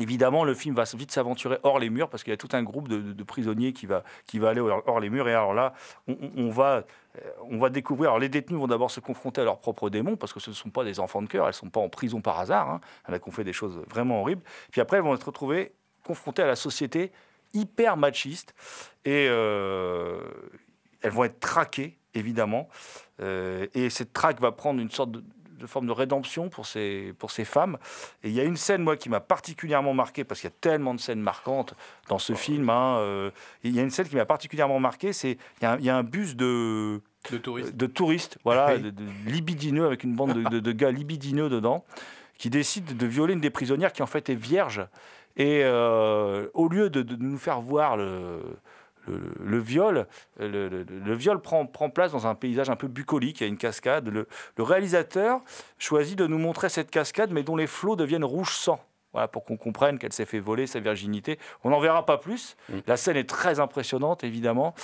évidemment, le film va vite s'aventurer hors les murs parce qu'il y a tout un groupe de, de- de prisonniers qui va, qui va aller hors, les murs. Et alors là, on, va, euh, on va découvrir. Alors les détenus vont d'abord se confronter à leurs propres démons parce que ce ne sont pas des enfants de cœur, elles ne sont pas en prison par hasard. Hein. Qui ont fait des choses vraiment horribles. Puis après, elles vont se retrouver confrontées à la société hyper machiste et euh, elles vont être traquées, évidemment. Euh, et cette traque va prendre une sorte de, de forme de rédemption pour ces, pour ces femmes. Et il y a une scène, moi, qui m'a particulièrement marqué, parce qu'il y a tellement de scènes marquantes dans ce film. hein, euh, il y a une scène qui m'a particulièrement marqué, c'est il y, a un- il y a un bus de, De touristes. de touristes, voilà, Oui. de, de libidineux, avec une bande de, de- de gars libidineux dedans, qui décident de violer une des prisonnières qui en fait est vierge. Et euh, au lieu de, de nous faire voir le, le, le viol, le, le- viol prend, prend place dans un paysage un peu bucolique, il y a une cascade. Le, le réalisateur choisit de nous montrer cette cascade, mais dont les flots deviennent rouge sang. Voilà, pour qu'on comprenne qu'elle s'est fait voler sa virginité. On n'en verra pas plus. La scène est très impressionnante, évidemment.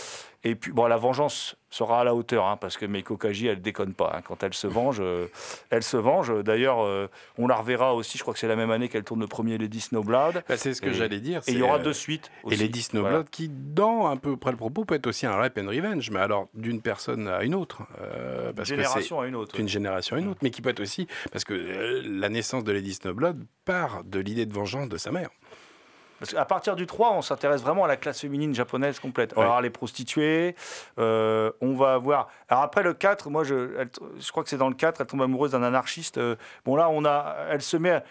Et puis, bon, la vengeance sera à la hauteur, hein, parce que Meiko Kaji, elle déconne pas. hein. Quand elle se venge, euh, elle se venge. D'ailleurs, euh, on la reverra aussi, je crois que c'est la même année qu'elle tourne le premier Lady Snowblood. Bah, c'est ce que Et- j'allais dire. Et il y aura euh, deux suites. Et aussi. Lady Snowblood, Voilà. qui, dans un peu près le propos, peut être aussi un rap and revenge, mais alors d'une personne à une autre. euh, parce que génération à une autre, D'une génération à une autre, mais qui peut être aussi. Parce que euh, la naissance de Lady Snowblood part de l'idée de vengeance de sa mère. Parce qu'à partir du 3, on s'intéresse vraiment à la classe féminine japonaise complète. On va Ouais. avoir les prostituées, euh, on va avoir... Alors après le 4, moi je, elle- je crois que c'est dans le 4, elle tombe amoureuse d'un anarchiste. Euh, Bon là, on a, elle se met... à-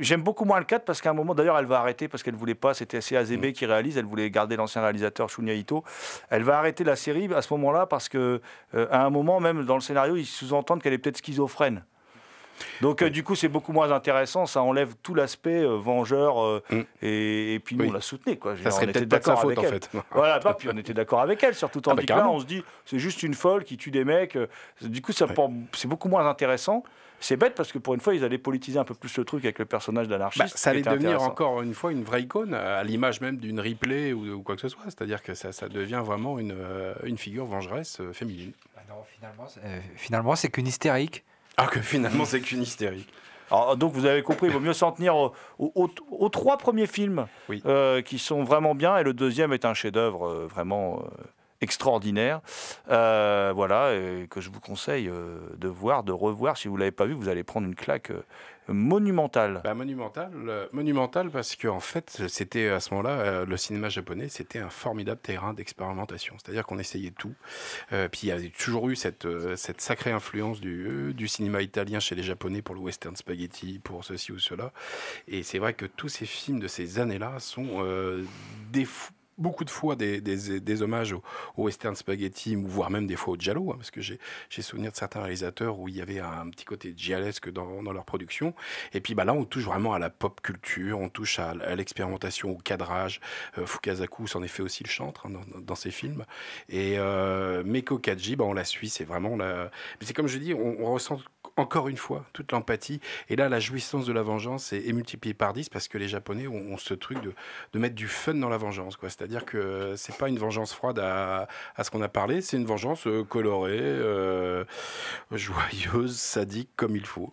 J'aime beaucoup moins le 4 parce qu'à un moment, d'ailleurs, elle va arrêter parce qu'elle voulait pas, c'était assez Azebe Mm. qui réalise, elle voulait garder l'ancien réalisateur Shunya Ito. Elle va arrêter la série à ce moment-là parce que euh, à un moment, même dans le scénario, ils sous-entendent qu'elle est peut-être schizophrène. Donc euh, du coup c'est beaucoup moins intéressant, ça enlève tout l'aspect euh, vengeur euh, et, et puis nous Mm. Oui. on la soutenait quoi. Ça serait on était peut-être pas de sa d'accord faute, avec en elle. fait. Voilà, pas, puis on était d'accord avec elle sur tout Ah, bah, tandis que là on se dit c'est juste une folle qui tue des mecs. Du coup ça c'est beaucoup moins intéressant. C'est bête parce que pour une fois ils allaient politiser un peu plus le truc avec le personnage d'anarchiste. Bah, ça allait devenir encore une fois une vraie icône, à l'image même d'une replay ou, ou quoi que ce soit. C'est-à-dire que ça, ça devient vraiment une, une figure vengeresse féminine. finalement, c'est- euh, finalement, c'est qu'une hystérique. Ah, que finalement, c'est qu'une hystérique. Alors, donc vous avez compris, il vaut mieux s'en tenir aux, aux- aux trois premiers films euh, qui sont vraiment bien et le deuxième est un chef-d'œuvre euh, vraiment euh, extraordinaire. Euh, voilà, que je vous conseille euh, de voir, de revoir. Si vous l'avez pas vu, vous allez prendre une claque euh, monumentale. Bah, monumental, euh, monumental parce que en fait, c'était à ce moment-là, le cinéma japonais, c'était un formidable terrain d'expérimentation. C'est-à-dire qu'on essayait tout. Puis il y a toujours eu cette, sacrée influence du, du cinéma italien chez les Japonais pour le western spaghetti, pour ceci ou cela. Et c'est vrai que tous ces films de ces années-là sont des fou- beaucoup de fois des, hommages au, western spaghetti, voire même des fois au giallo, hein, parce que j'ai souvenir de certains réalisateurs où il y avait un petit côté gialesque dans, dans leur production. Et puis bah, là, on touche vraiment à la pop culture, on touche à, l'expérimentation, au cadrage. Euh, Fukasaku s'en est fait aussi le chantre hein, dans, dans ses films. Et euh, Meko Kaji, bah, on la suit, c'est vraiment la... C'est comme je dis, on ressent encore une fois toute l'empathie. Et là, la jouissance de la vengeance est, multipliée par 10 parce que les Japonais ont, ce truc de, mettre du fun dans la vengeance. quoi. C'est-à-dire que c'est pas une vengeance froide à, à ce qu'on a parlé, c'est une vengeance euh, colorée, euh, joyeuse, sadique, comme il faut.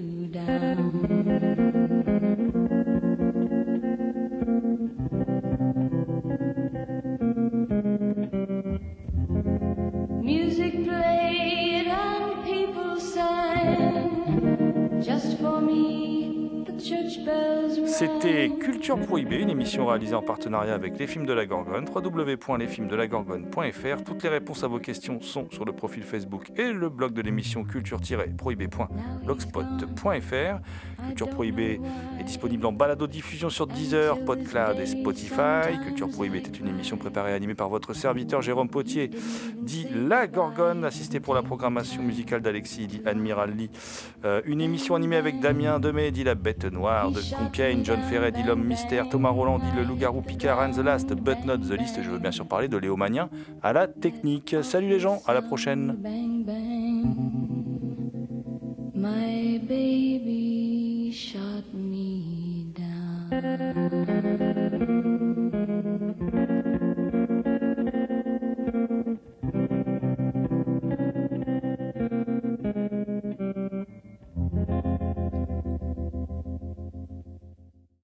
down. Culture Prohibée, une émission réalisée en partenariat avec les films de la Gorgone, www.lesfilmsdelagorgone.fr. Toutes les réponses à vos questions sont sur le profil Facebook et le blog de l'émission culture-prohibée.blogspot.fr. Culture Prohibée est disponible en balado-diffusion sur Deezer, PodCloud et Spotify. Culture Prohibée était une émission préparée et animée par votre serviteur Jérôme Potier, dit La Gorgone, assisté pour la programmation musicale d'Alexis, dit Admiral Lee. Euh, une émission animée avec Damien Demey, dit La Bête Noire de Compiègne, John Ferret, dit L'Homme Mystère, Thomas Roland dit Le Loup-Garou, Picard, and the Last, but not the list. Je veux bien sûr parler de Léomania à la technique. Salut les gens, à la prochaine.